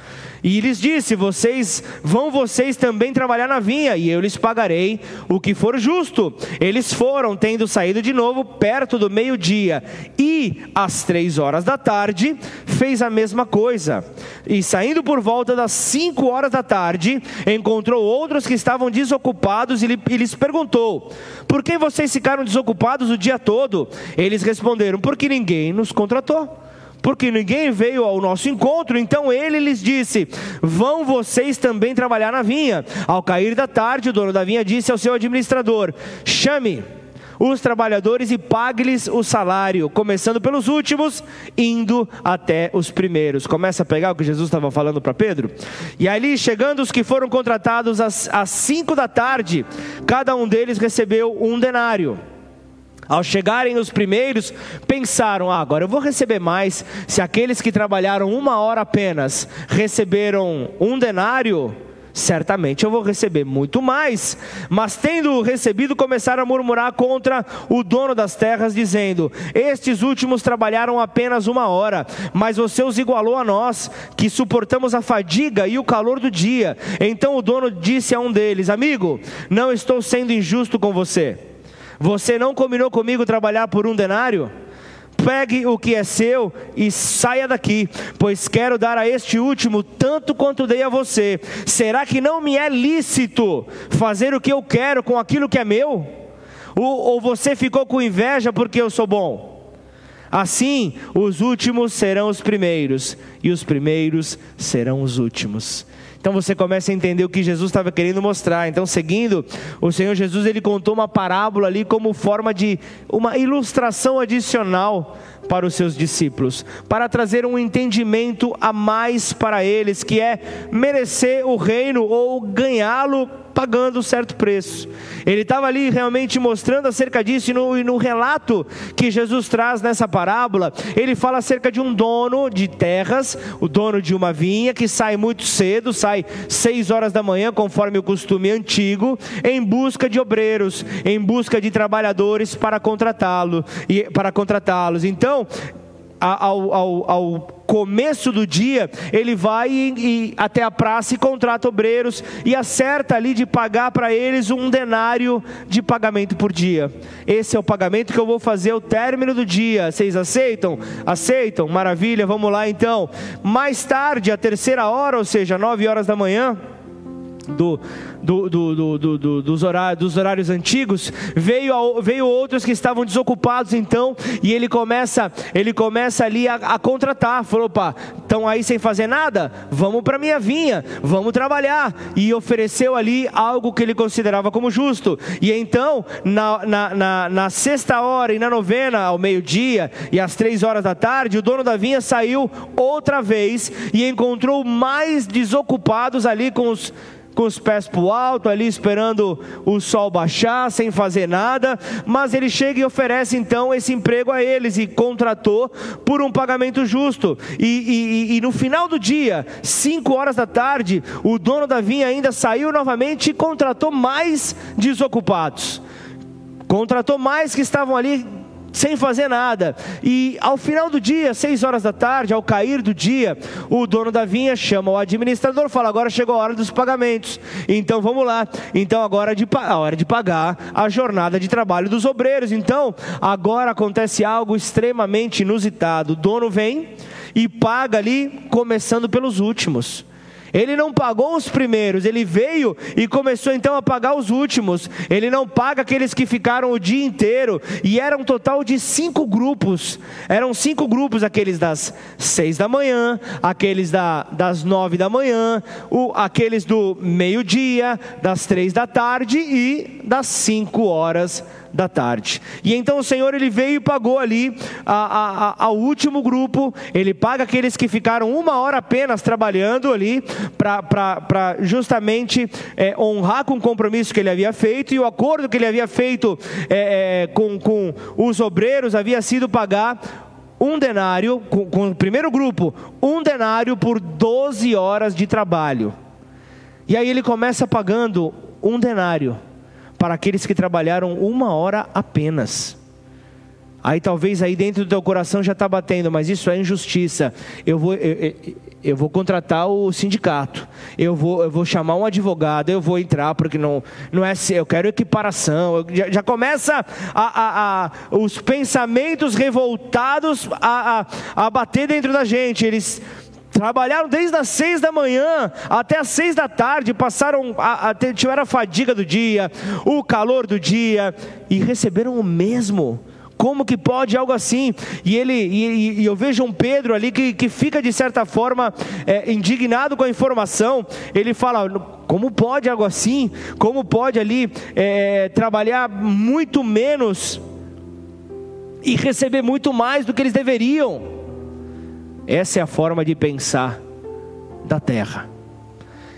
e lhes disse: Vocês vão vocês também trabalhar na vinha, e eu lhes pagarei o que for justo. Eles foram, tendo saído de novo perto do meio-dia, e às três horas da tarde fez a mesma coisa. E saindo por volta das cinco horas da tarde, encontrou outros que estavam desocupados e lhes perguntou: Por que vocês ficaram desocupados o dia todo? Eles responderam: Porque ninguém nos contratou porque ninguém veio ao nosso encontro, então ele lhes disse: Vão vocês também trabalhar na vinha. Ao cair da tarde, o dono da vinha disse ao seu administrador: Chame os trabalhadores e pague-lhes o salário, começando pelos últimos, indo até os primeiros. Começa a pegar o que Jesus estava falando para Pedro? E ali, chegando os que foram contratados às, às cinco da tarde, cada um deles recebeu um denário. Ao chegarem os primeiros, pensaram: ah, agora eu vou receber mais. Se aqueles que trabalharam uma hora apenas receberam um denário, certamente eu vou receber muito mais. Mas tendo recebido, começaram a murmurar contra o dono das terras, dizendo: Estes últimos trabalharam apenas uma hora, mas você os igualou a nós, que suportamos a fadiga e o calor do dia. Então o dono disse a um deles: Amigo, não estou sendo injusto com você. Você não combinou comigo trabalhar por um denário? Pegue o que é seu e saia daqui, pois quero dar a este último tanto quanto dei a você. Será que não me é lícito fazer o que eu quero com aquilo que é meu? Ou, ou você ficou com inveja porque eu sou bom? Assim, os últimos serão os primeiros, e os primeiros serão os últimos. Então você começa a entender o que Jesus estava querendo mostrar. Então, seguindo, o Senhor Jesus ele contou uma parábola ali como forma de uma ilustração adicional para os seus discípulos, para trazer um entendimento a mais para eles, que é merecer o reino ou ganhá-lo pagando um certo preço. Ele estava ali realmente mostrando acerca disso, e no, e no relato que Jesus traz nessa parábola, ele fala acerca de um dono de terras, o dono de uma vinha, que sai muito cedo, sai seis horas da manhã, conforme o costume antigo, em busca de obreiros, em busca de trabalhadores para contratá-lo e para contratá-los. Então, ao, ao, ao, começo do dia, ele vai e, e até a praça e contrata obreiros e acerta ali de pagar para eles um denário de pagamento por dia. Esse é o pagamento que eu vou fazer ao término do dia. Vocês aceitam? Aceitam? Maravilha, vamos lá então. Mais tarde, a terceira hora, ou seja, nove horas da manhã do, do, do, do, dos, horários, dos horários antigos, veio, veio outros que estavam desocupados então, e ele começa, ele começa ali a, a contratar, falou, opa, estão aí sem fazer nada? Vamos para minha vinha, vamos trabalhar, e ofereceu ali algo que ele considerava como justo, e então, na, na, na, na sexta hora e na novena, ao meio-dia, e às três horas da tarde, o dono da vinha saiu outra vez, e encontrou mais desocupados ali com os com os pés para o alto, ali esperando o sol baixar, sem fazer nada, mas ele chega e oferece então esse emprego a eles e contratou por um pagamento justo. E, e, e no final do dia, 5 horas da tarde, o dono da vinha ainda saiu novamente e contratou mais desocupados. Contratou mais que estavam ali sem fazer nada. E ao final do dia, seis horas da tarde, ao cair do dia, o dono da vinha chama o administrador fala: agora chegou a hora dos pagamentos. Então vamos lá. Então agora é de, a hora de pagar a jornada de trabalho dos obreiros. Então agora acontece algo extremamente inusitado. O dono vem e paga ali, começando pelos últimos. Ele não pagou os primeiros, ele veio e começou então a pagar os últimos. Ele não paga aqueles que ficaram o dia inteiro. E era um total de cinco grupos. Eram cinco grupos: aqueles das seis da manhã, aqueles da, das nove da manhã, o, aqueles do meio-dia, das três da tarde e das cinco horas da tarde. E então o Senhor ele veio e pagou ali a, a, a, ao último grupo, ele paga aqueles que ficaram uma hora apenas trabalhando ali, para justamente é, honrar com o compromisso que ele havia feito, e o acordo que ele havia feito é, é, com, com os obreiros havia sido pagar um denário, com, com o primeiro grupo, um denário por 12 horas de trabalho. E aí ele começa pagando um denário para aqueles que trabalharam uma hora apenas. Aí talvez aí dentro do teu coração já está batendo, mas isso é injustiça. Eu vou, eu, eu, vou contratar o sindicato, eu vou, eu vou chamar um advogado, eu vou entrar porque não, não é eu quero equiparação. Já, já começa a, a, a, os pensamentos revoltados a, a, a bater dentro da gente. Eles Trabalharam desde as seis da manhã até as seis da tarde, passaram, a, a, tiveram a fadiga do dia, o calor do dia e receberam o mesmo. Como que pode algo assim? E ele, e, e eu vejo um Pedro ali que, que fica de certa forma é, indignado com a informação. Ele fala: como pode algo assim? Como pode ali é, trabalhar muito menos e receber muito mais do que eles deveriam? Essa é a forma de pensar da terra.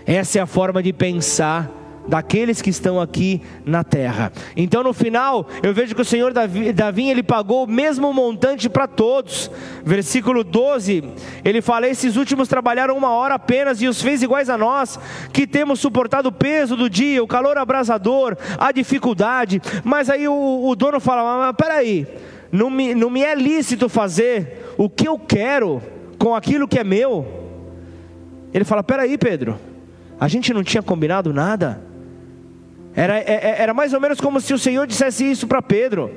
Essa é a forma de pensar daqueles que estão aqui na terra. Então no final, eu vejo que o Senhor Davi, Davi ele pagou o mesmo montante para todos. Versículo 12, ele fala: Esses últimos trabalharam uma hora apenas e os fez iguais a nós, que temos suportado o peso do dia, o calor abrasador, a dificuldade. Mas aí o, o dono fala: Mas peraí, não me, não me é lícito fazer o que eu quero com aquilo que é meu. Ele fala: Peraí, Pedro, a gente não tinha combinado nada. Era, é, é, era mais ou menos como se o Senhor dissesse isso para Pedro: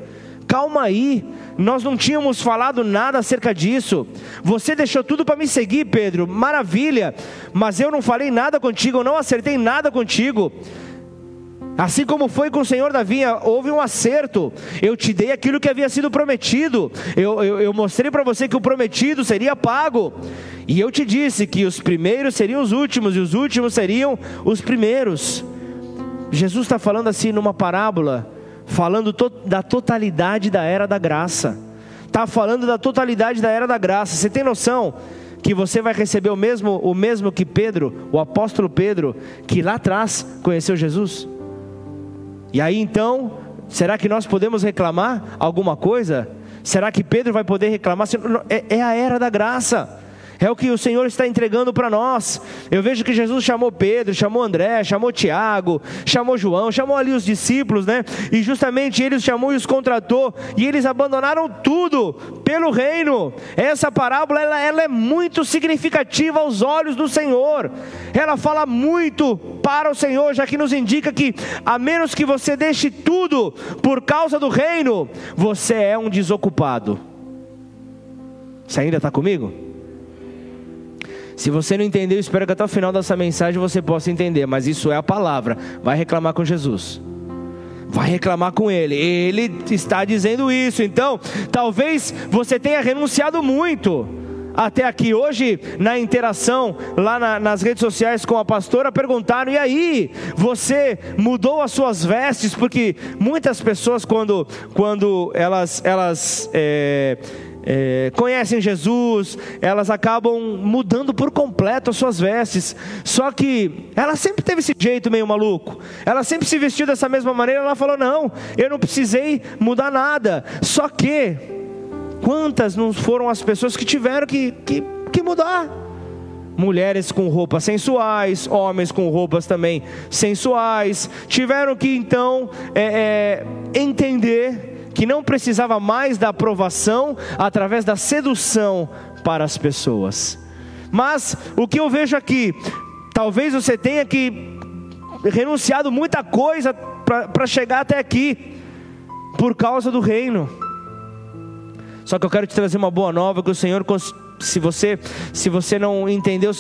Calma aí, nós não tínhamos falado nada acerca disso. Você deixou tudo para me seguir, Pedro, maravilha, mas eu não falei nada contigo, eu não acertei nada contigo. Assim como foi com o Senhor Davi, houve um acerto. Eu te dei aquilo que havia sido prometido. Eu, eu, eu mostrei para você que o prometido seria pago. E eu te disse que os primeiros seriam os últimos e os últimos seriam os primeiros. Jesus está falando assim numa parábola, falando to da totalidade da era da graça. Está falando da totalidade da era da graça. Você tem noção que você vai receber o mesmo, o mesmo que Pedro, o apóstolo Pedro, que lá atrás conheceu Jesus? E aí então, será que nós podemos reclamar alguma coisa? Será que Pedro vai poder reclamar? É, é a era da graça. É o que o Senhor está entregando para nós. Eu vejo que Jesus chamou Pedro, chamou André, chamou Tiago, chamou João, chamou ali os discípulos, né? E justamente ele os chamou e os contratou, e eles abandonaram tudo pelo reino. Essa parábola ela, ela é muito significativa aos olhos do Senhor. Ela fala muito para o Senhor, já que nos indica que a menos que você deixe tudo por causa do reino, você é um desocupado. Você ainda está comigo? Se você não entendeu, espero que até o final dessa mensagem você possa entender, mas isso é a palavra. Vai reclamar com Jesus. Vai reclamar com ele. Ele está dizendo isso. Então, talvez você tenha renunciado muito até aqui. Hoje, na interação lá na, nas redes sociais com a pastora, perguntaram: e aí, você mudou as suas vestes? Porque muitas pessoas, quando, quando elas, elas é, é, conhecem Jesus, elas acabam mudando por completo as suas vestes. Só que ela sempre teve esse jeito meio maluco. Ela sempre se vestiu dessa mesma maneira. Ela falou: Não, eu não precisei mudar nada. Só que, quantas não foram as pessoas que tiveram que, que, que mudar? Mulheres com roupas sensuais, homens com roupas também sensuais, tiveram que então é, é, entender que não precisava mais da aprovação através da sedução para as pessoas. Mas o que eu vejo aqui, talvez você tenha que renunciado muita coisa para chegar até aqui, por causa do reino. Só que eu quero te trazer uma boa nova que o Senhor se você se você não entendeu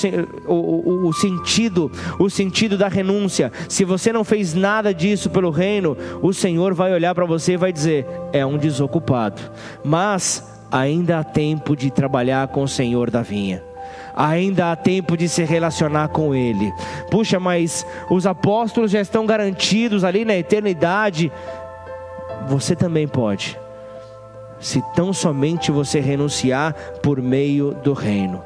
o, o, o, sentido o sentido da renúncia se você não fez nada disso pelo reino o Senhor vai olhar para você e vai dizer é um desocupado mas ainda há tempo de trabalhar com o Senhor da vinha ainda há tempo de se relacionar com Ele. Puxa, mas os apóstolos já estão garantidos ali na eternidade. Você também pode se tão somente você renunciar por meio do reino.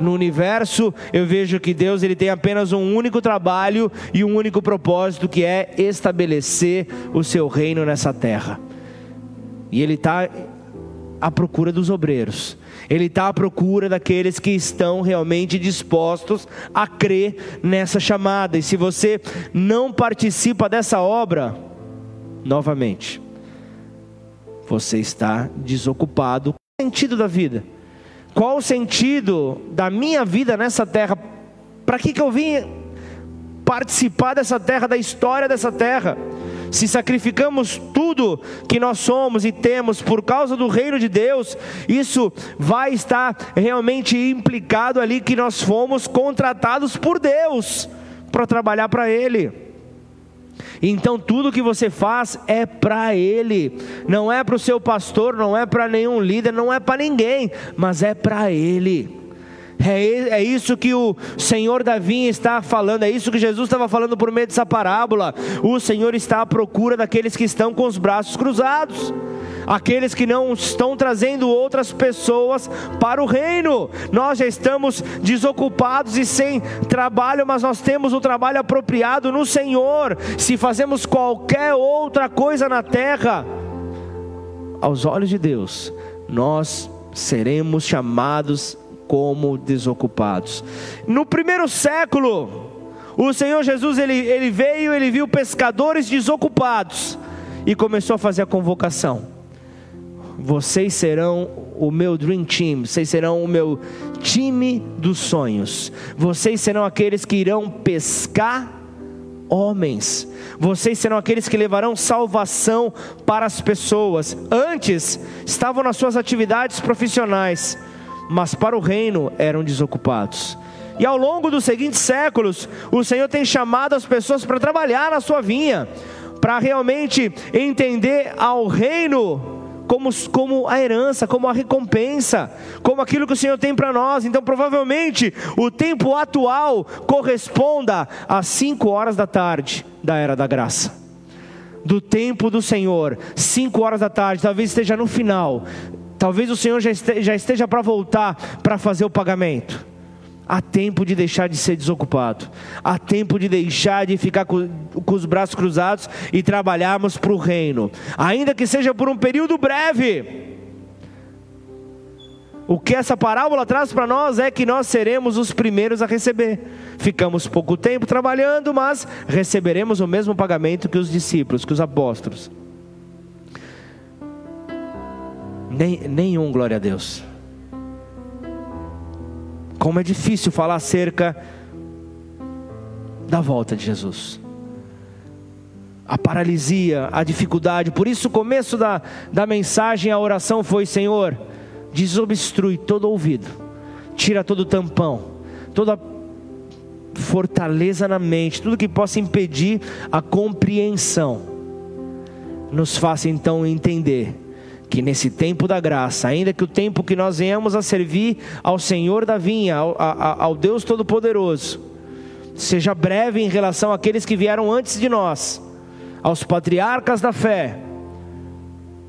No universo, eu vejo que Deus ele tem apenas um único trabalho e um único propósito, que é estabelecer o seu reino nessa terra. E Ele está à procura dos obreiros. Ele está à procura daqueles que estão realmente dispostos a crer nessa chamada. E se você não participa dessa obra, novamente, você está desocupado. Qual o sentido da vida? Qual o sentido da minha vida nessa terra? Para que, que eu vim participar dessa terra, da história dessa terra? Se sacrificamos tudo que nós somos e temos por causa do reino de Deus, isso vai estar realmente implicado ali que nós fomos contratados por Deus para trabalhar para Ele. Então tudo que você faz é para Ele, não é para o seu pastor, não é para nenhum líder, não é para ninguém, mas é para Ele. É, é, isso que o Senhor Davi está falando, é isso que Jesus estava falando por meio dessa parábola. O Senhor está à procura daqueles que estão com os braços cruzados aqueles que não estão trazendo outras pessoas para o reino. Nós já estamos desocupados e sem trabalho, mas nós temos o trabalho apropriado no Senhor. Se fazemos qualquer outra coisa na terra, aos olhos de Deus, nós seremos chamados como desocupados. No primeiro século, o Senhor Jesus ele, ele veio, ele viu pescadores desocupados e começou a fazer a convocação vocês serão o meu dream team, vocês serão o meu time dos sonhos. Vocês serão aqueles que irão pescar homens. Vocês serão aqueles que levarão salvação para as pessoas. Antes estavam nas suas atividades profissionais, mas para o reino eram desocupados. E ao longo dos seguintes séculos, o Senhor tem chamado as pessoas para trabalhar na sua vinha, para realmente entender ao reino como, como a herança, como a recompensa, como aquilo que o Senhor tem para nós. Então, provavelmente, o tempo atual corresponda às cinco horas da tarde da era da graça. Do tempo do Senhor, cinco horas da tarde, talvez esteja no final, talvez o Senhor já esteja para voltar para fazer o pagamento. Há tempo de deixar de ser desocupado. Há tempo de deixar de ficar com, com os braços cruzados e trabalharmos para o reino. Ainda que seja por um período breve. O que essa parábola traz para nós é que nós seremos os primeiros a receber. Ficamos pouco tempo trabalhando, mas receberemos o mesmo pagamento que os discípulos, que os apóstolos. Nem, nenhum, glória a Deus. Como é difícil falar acerca da volta de Jesus. A paralisia, a dificuldade. Por isso, o começo da, da mensagem, a oração foi: Senhor, desobstrui todo ouvido, tira todo tampão, toda fortaleza na mente, tudo que possa impedir a compreensão. Nos faça então entender que nesse tempo da graça, ainda que o tempo que nós venhamos a servir ao Senhor da vinha, ao, ao Deus Todo-Poderoso, seja breve em relação àqueles que vieram antes de nós, aos patriarcas da fé,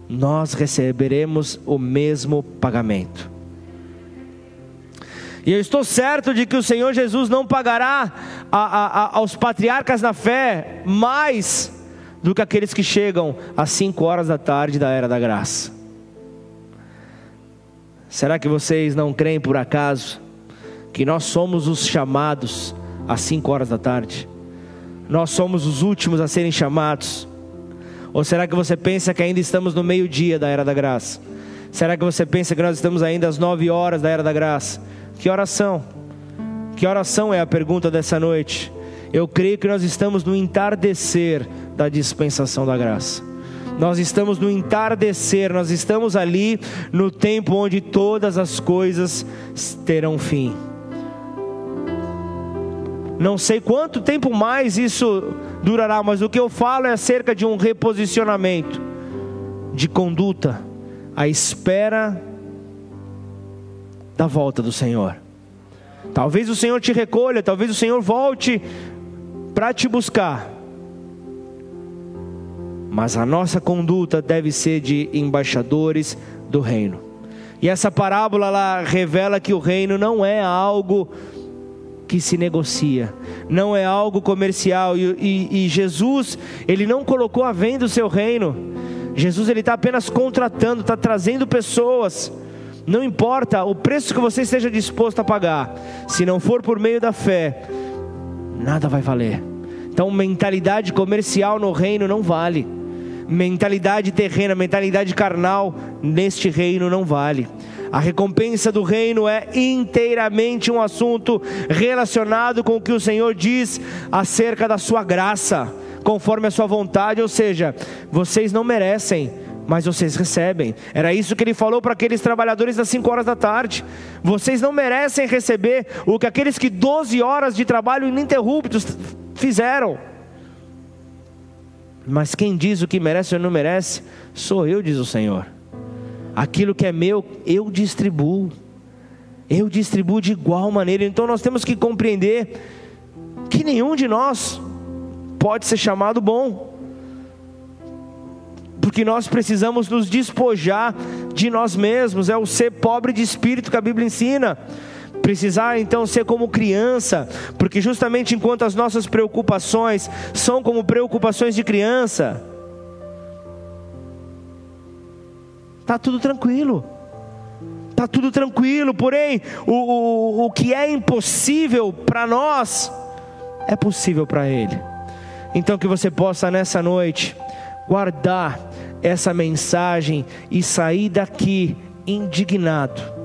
nós receberemos o mesmo pagamento. E eu estou certo de que o Senhor Jesus não pagará a, a, aos patriarcas na fé mais do que aqueles que chegam às 5 horas da tarde da era da graça. Será que vocês não creem por acaso que nós somos os chamados às 5 horas da tarde? Nós somos os últimos a serem chamados? Ou será que você pensa que ainda estamos no meio-dia da era da graça? Será que você pensa que nós estamos ainda às 9 horas da era da graça? Que oração? Que oração é a pergunta dessa noite? Eu creio que nós estamos no entardecer da dispensação da graça. Nós estamos no entardecer, nós estamos ali no tempo onde todas as coisas terão fim. Não sei quanto tempo mais isso durará, mas o que eu falo é acerca de um reposicionamento de conduta à espera da volta do Senhor. Talvez o Senhor te recolha, talvez o Senhor volte para te buscar. Mas a nossa conduta deve ser de embaixadores do reino. E essa parábola lá revela que o reino não é algo que se negocia, não é algo comercial. E, e, e Jesus, ele não colocou a venda o seu reino. Jesus ele está apenas contratando, está trazendo pessoas não importa o preço que você esteja disposto a pagar, se não for por meio da fé, nada vai valer. Então, mentalidade comercial no reino não vale. Mentalidade terrena, mentalidade carnal neste reino não vale. A recompensa do reino é inteiramente um assunto relacionado com o que o Senhor diz acerca da sua graça, conforme a sua vontade, ou seja, vocês não merecem mas vocês recebem. Era isso que ele falou para aqueles trabalhadores das 5 horas da tarde. Vocês não merecem receber o que aqueles que 12 horas de trabalho ininterruptos fizeram. Mas quem diz o que merece ou não merece, sou eu, diz o Senhor. Aquilo que é meu, eu distribuo. Eu distribuo de igual maneira. Então nós temos que compreender que nenhum de nós pode ser chamado bom porque nós precisamos nos despojar de nós mesmos, é o ser pobre de espírito que a Bíblia ensina. Precisar então ser como criança, porque justamente enquanto as nossas preocupações são como preocupações de criança, está tudo tranquilo, está tudo tranquilo, porém, o, o, o que é impossível para nós, é possível para Ele. Então, que você possa nessa noite guardar essa mensagem e sair daqui indignado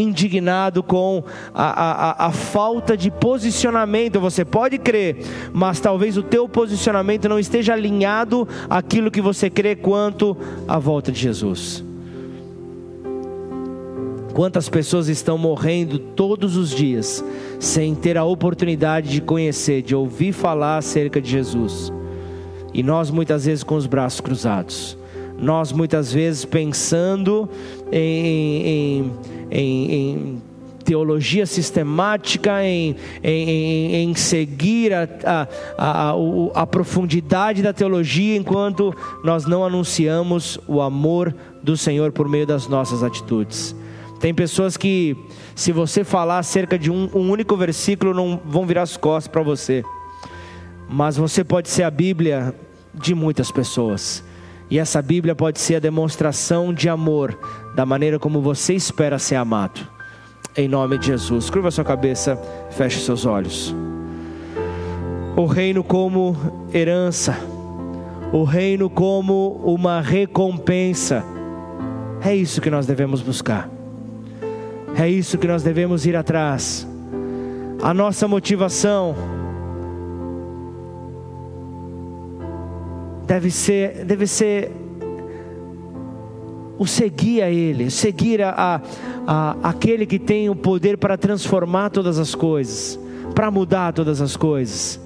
indignado com a, a, a, falta de posicionamento. Você pode crer, mas talvez o teu posicionamento não esteja alinhado àquilo que você crê quanto à volta de Jesus. Quantas pessoas estão morrendo todos os dias sem ter a oportunidade de conhecer, de ouvir falar acerca de Jesus? E nós muitas vezes com os braços cruzados. Nós muitas vezes pensando em, em, em, em teologia sistemática, em, em, em seguir a, a, a, a, profundidade da teologia, enquanto nós não anunciamos o amor do Senhor por meio das nossas atitudes. Tem pessoas que, se você falar acerca de um, um único versículo, não vão virar as costas para você, mas você pode ser a Bíblia de muitas pessoas. E essa Bíblia pode ser a demonstração de amor, da maneira como você espera ser amado. Em nome de Jesus. Curva sua cabeça, feche seus olhos. O reino como herança, o reino como uma recompensa. É isso que nós devemos buscar. É isso que nós devemos ir atrás. A nossa motivação deve ser, deve ser o seguir a Ele, seguir a, a, a, aquele que tem o poder para transformar todas as coisas, para mudar todas as coisas.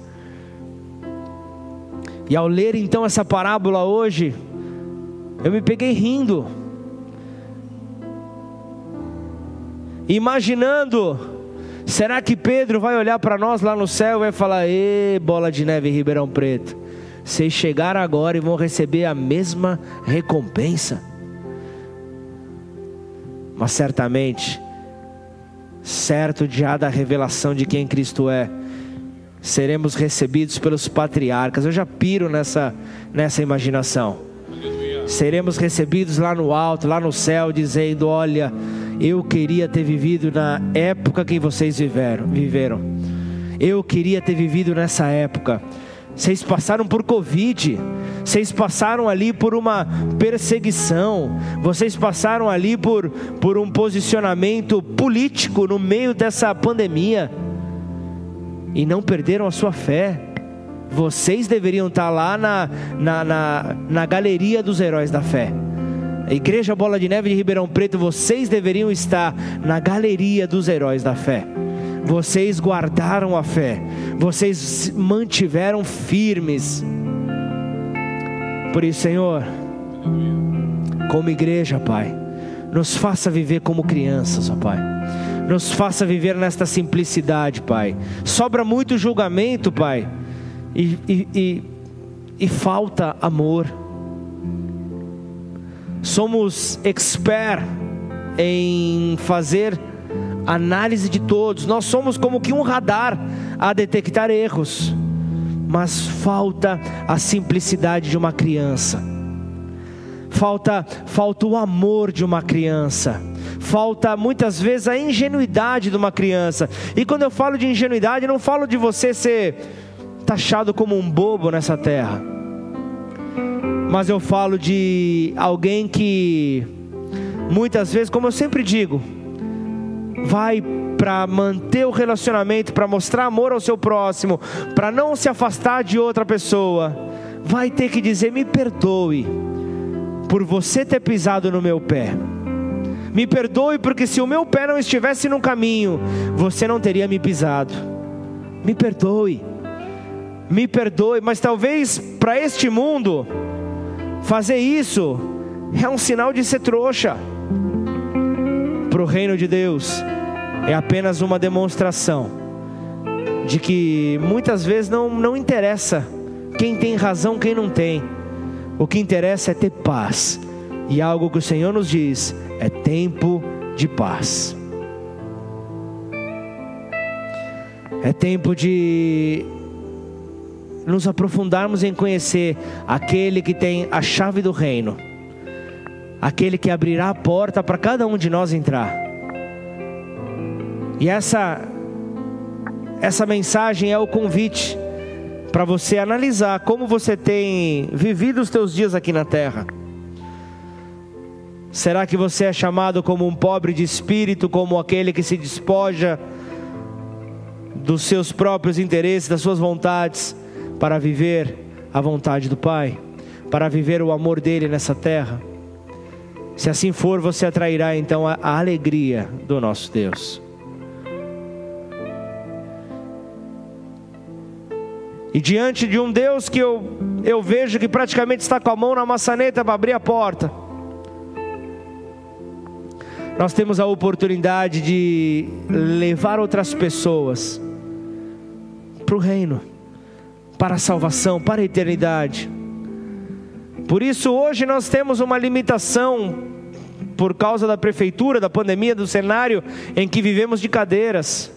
E ao ler então essa parábola hoje, eu me peguei rindo, imaginando, será que Pedro vai olhar para nós lá no céu e vai falar: "Ê, bola de neve Ribeirão Preto"? vocês chegaram agora e vão receber a mesma recompensa. Mas certamente, certo já da revelação de quem Cristo é, seremos recebidos pelos patriarcas. Eu já piro nessa, nessa imaginação. Seremos recebidos lá no alto, lá no céu, dizendo: Olha, eu queria ter vivido na época que vocês viveram. viveram. Eu queria ter vivido nessa época. Vocês passaram por Covid, vocês passaram ali por uma perseguição, vocês passaram ali por, por um posicionamento político no meio dessa pandemia e não perderam a sua fé. Vocês deveriam estar lá na, na, na, na galeria dos heróis da fé. A Igreja Bola de Neve de Ribeirão Preto, vocês deveriam estar na galeria dos heróis da fé vocês guardaram a fé, vocês mantiveram firmes. Por isso, Senhor, como igreja, Pai, nos faça viver como crianças, ó Pai. Nos faça viver nesta simplicidade, Pai. Sobra muito julgamento, Pai, e, e, e, e falta amor. Somos expert em fazer análise de todos. Nós somos como que um radar a detectar erros, mas falta a simplicidade de uma criança. Falta, falta o amor de uma criança. Falta muitas vezes a ingenuidade de uma criança. E quando eu falo de ingenuidade, eu não falo de você ser taxado como um bobo nessa terra. Mas eu falo de alguém que muitas vezes, como eu sempre digo, vai para manter o relacionamento, para mostrar amor ao seu próximo, para não se afastar de outra pessoa, vai ter que dizer: me perdoe por você ter pisado no meu pé. Me perdoe porque se o meu pé não estivesse no caminho, você não teria me pisado. Me perdoe. Me perdoe, mas talvez para este mundo fazer isso é um sinal de ser trouxa. Para o reino de Deus, é apenas uma demonstração de que muitas vezes não, não interessa quem tem razão, quem não tem. O que interessa é ter paz. E algo que o Senhor nos diz é tempo de paz. É tempo de nos aprofundarmos em conhecer aquele que tem a chave do reino, aquele que abrirá a porta para cada um de nós entrar. E essa essa mensagem é o convite para você analisar como você tem vivido os teus dias aqui na terra. Será que você é chamado como um pobre de espírito, como aquele que se despoja dos seus próprios interesses, das suas vontades, para viver a vontade do Pai, para viver o amor dele nessa terra? Se assim for, você atrairá então a, a alegria do nosso Deus. E diante de um Deus que eu, eu vejo que praticamente está com a mão na maçaneta para abrir a porta, nós temos a oportunidade de levar outras pessoas para o reino, para a salvação, para a eternidade. Por isso, hoje nós temos uma limitação por causa da prefeitura, da pandemia, do cenário em que vivemos de cadeiras.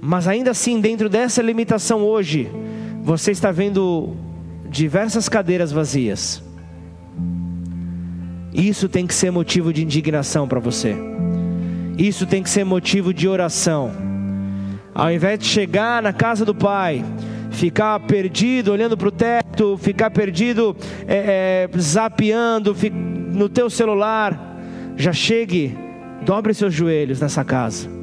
Mas ainda assim, dentro dessa limitação hoje, você está vendo diversas cadeiras vazias. Isso tem que ser motivo de indignação para você. Isso tem que ser motivo de oração. Ao invés de chegar na casa do Pai, ficar perdido olhando para o teto, ficar perdido é, é, zapeando no teu celular, já chegue, dobre seus joelhos nessa casa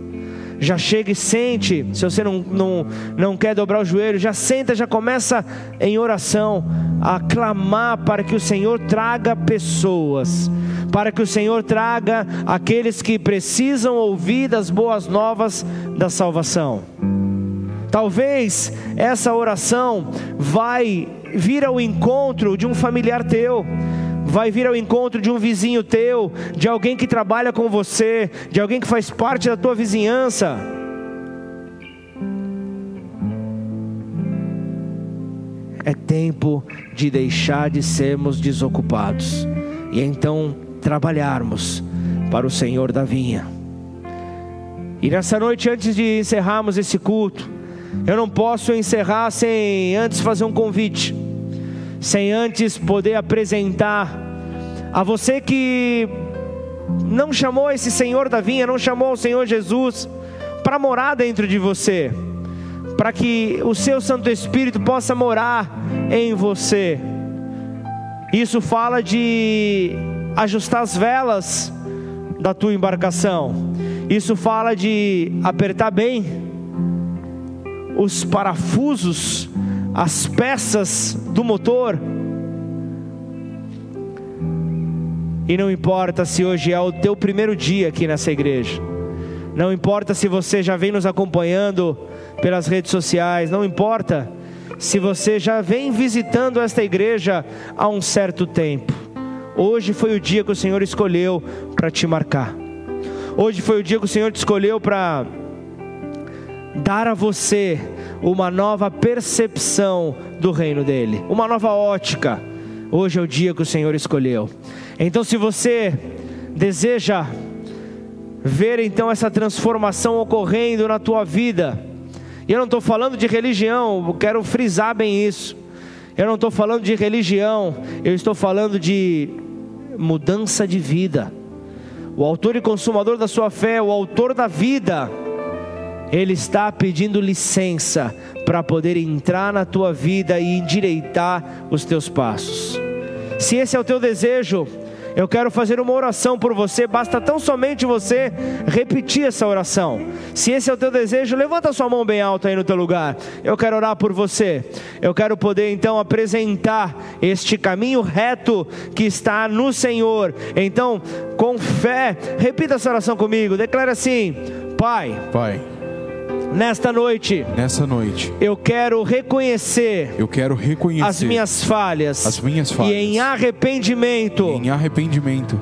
já chega e sente. Se você não, não, não quer dobrar o joelho, já senta, já começa em oração a clamar para que o Senhor traga pessoas, para que o Senhor traga aqueles que precisam ouvir das boas novas da salvação. Talvez essa oração vai vir ao encontro de um familiar teu vai vir ao encontro de um vizinho teu, de alguém que trabalha com você, de alguém que faz parte da tua vizinhança. É tempo de deixar de sermos desocupados e então trabalharmos para o Senhor da vinha. E nessa noite, antes de encerrarmos esse culto, eu não posso encerrar sem antes fazer um convite, sem antes poder apresentar a você que não chamou esse Senhor da vinha, não chamou o Senhor Jesus para morar dentro de você, para que o seu Santo Espírito possa morar em você. Isso fala de ajustar as velas da tua embarcação. Isso fala de apertar bem os parafusos, as peças do motor. E não importa se hoje é o teu primeiro dia aqui nessa igreja. Não importa se você já vem nos acompanhando pelas redes sociais, não importa se você já vem visitando esta igreja há um certo tempo. Hoje foi o dia que o Senhor escolheu para te marcar. Hoje foi o dia que o Senhor te escolheu para dar a você uma nova percepção do reino dele, uma nova ótica. Hoje é o dia que o Senhor escolheu. Então, se você deseja ver então essa transformação ocorrendo na tua vida, e eu não estou falando de religião, quero frisar bem isso. Eu não estou falando de religião, eu estou falando de mudança de vida. O autor e consumador da sua fé, o autor da vida, ele está pedindo licença para poder entrar na tua vida e endireitar os teus passos. Se esse é o teu desejo, eu quero fazer uma oração por você, basta tão somente você repetir essa oração. Se esse é o teu desejo, levanta sua mão bem alta aí no teu lugar. Eu quero orar por você. Eu quero poder então apresentar este caminho reto que está no Senhor. Então, com fé, repita essa oração comigo. Declara assim: Pai. Pai Nesta noite, nessa noite, eu quero reconhecer, eu quero reconhecer as minhas falhas, as minhas falhas, e em arrependimento, em arrependimento,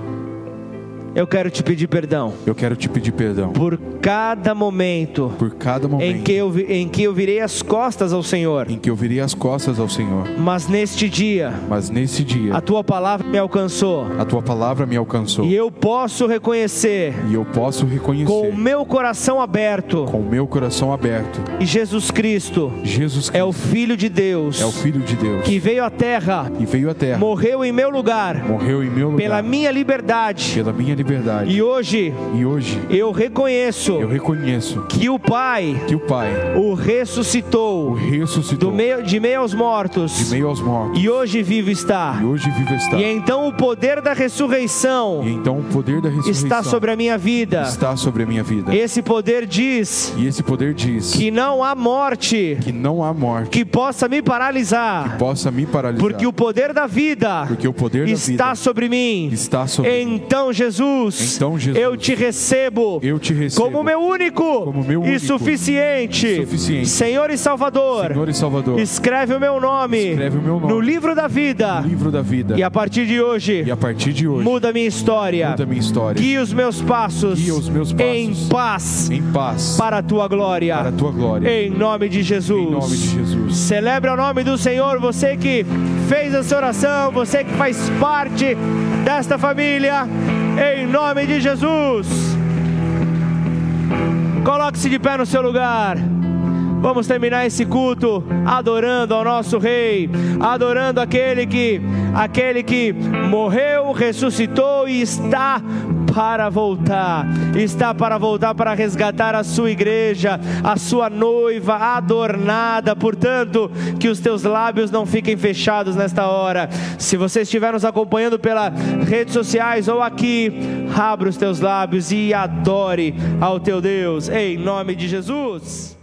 eu quero te pedir perdão. Eu quero te pedir perdão por cada momento, por cada momento em que eu em que eu virei as costas ao Senhor, em que eu virei as costas ao Senhor. Mas neste dia, mas neste dia, a tua palavra me alcançou. A tua palavra me alcançou. E eu posso reconhecer. E eu posso reconhecer com o meu coração aberto. Com o meu coração aberto. E Jesus Cristo, Jesus Cristo é o filho de Deus. É o filho de Deus. Que veio à terra. E veio à terra. Morreu em meu lugar. Morreu em meu lugar. Pela minha liberdade. Pela minha liberdade liberdade. E hoje, e hoje eu reconheço, eu reconheço que o Pai, que o Pai, o ressuscitou, o ressuscitou do meio, de meio aos mortos, de meio aos mortos. E hoje vivo está. E hoje vivo está. E então o poder da ressurreição, e então o poder da ressurreição está sobre a minha vida. Está sobre a minha vida. Esse poder diz, e esse poder diz que não há morte, que não há morte que possa me paralisar, que possa me paralisar, porque o poder da vida, porque o poder está da vida sobre mim. Está sobre então Jesus, então Jesus, eu te recebo, eu te recebo como meu único, como meu único e suficiente, suficiente Senhor e Salvador. Senhor e Salvador. Escreve o meu nome, escreve o meu nome no livro da vida, livro da vida. E a partir de hoje, e a partir de hoje, muda minha história, muda minha história. Guia os meus passos, os meus passos em paz, em paz, para a tua glória, para a tua glória. Em nome de Jesus. Em nome de Jesus. Celebra o nome do Senhor, você que fez essa oração, você que faz parte desta família, em nome de Jesus. Coloque-se de pé no seu lugar. Vamos terminar esse culto adorando ao nosso rei, adorando aquele que aquele que morreu, ressuscitou e está para voltar, está para voltar para resgatar a sua igreja, a sua noiva adornada. Portanto, que os teus lábios não fiquem fechados nesta hora. Se você estiver nos acompanhando pelas redes sociais ou aqui, abra os teus lábios e adore ao teu Deus, em nome de Jesus.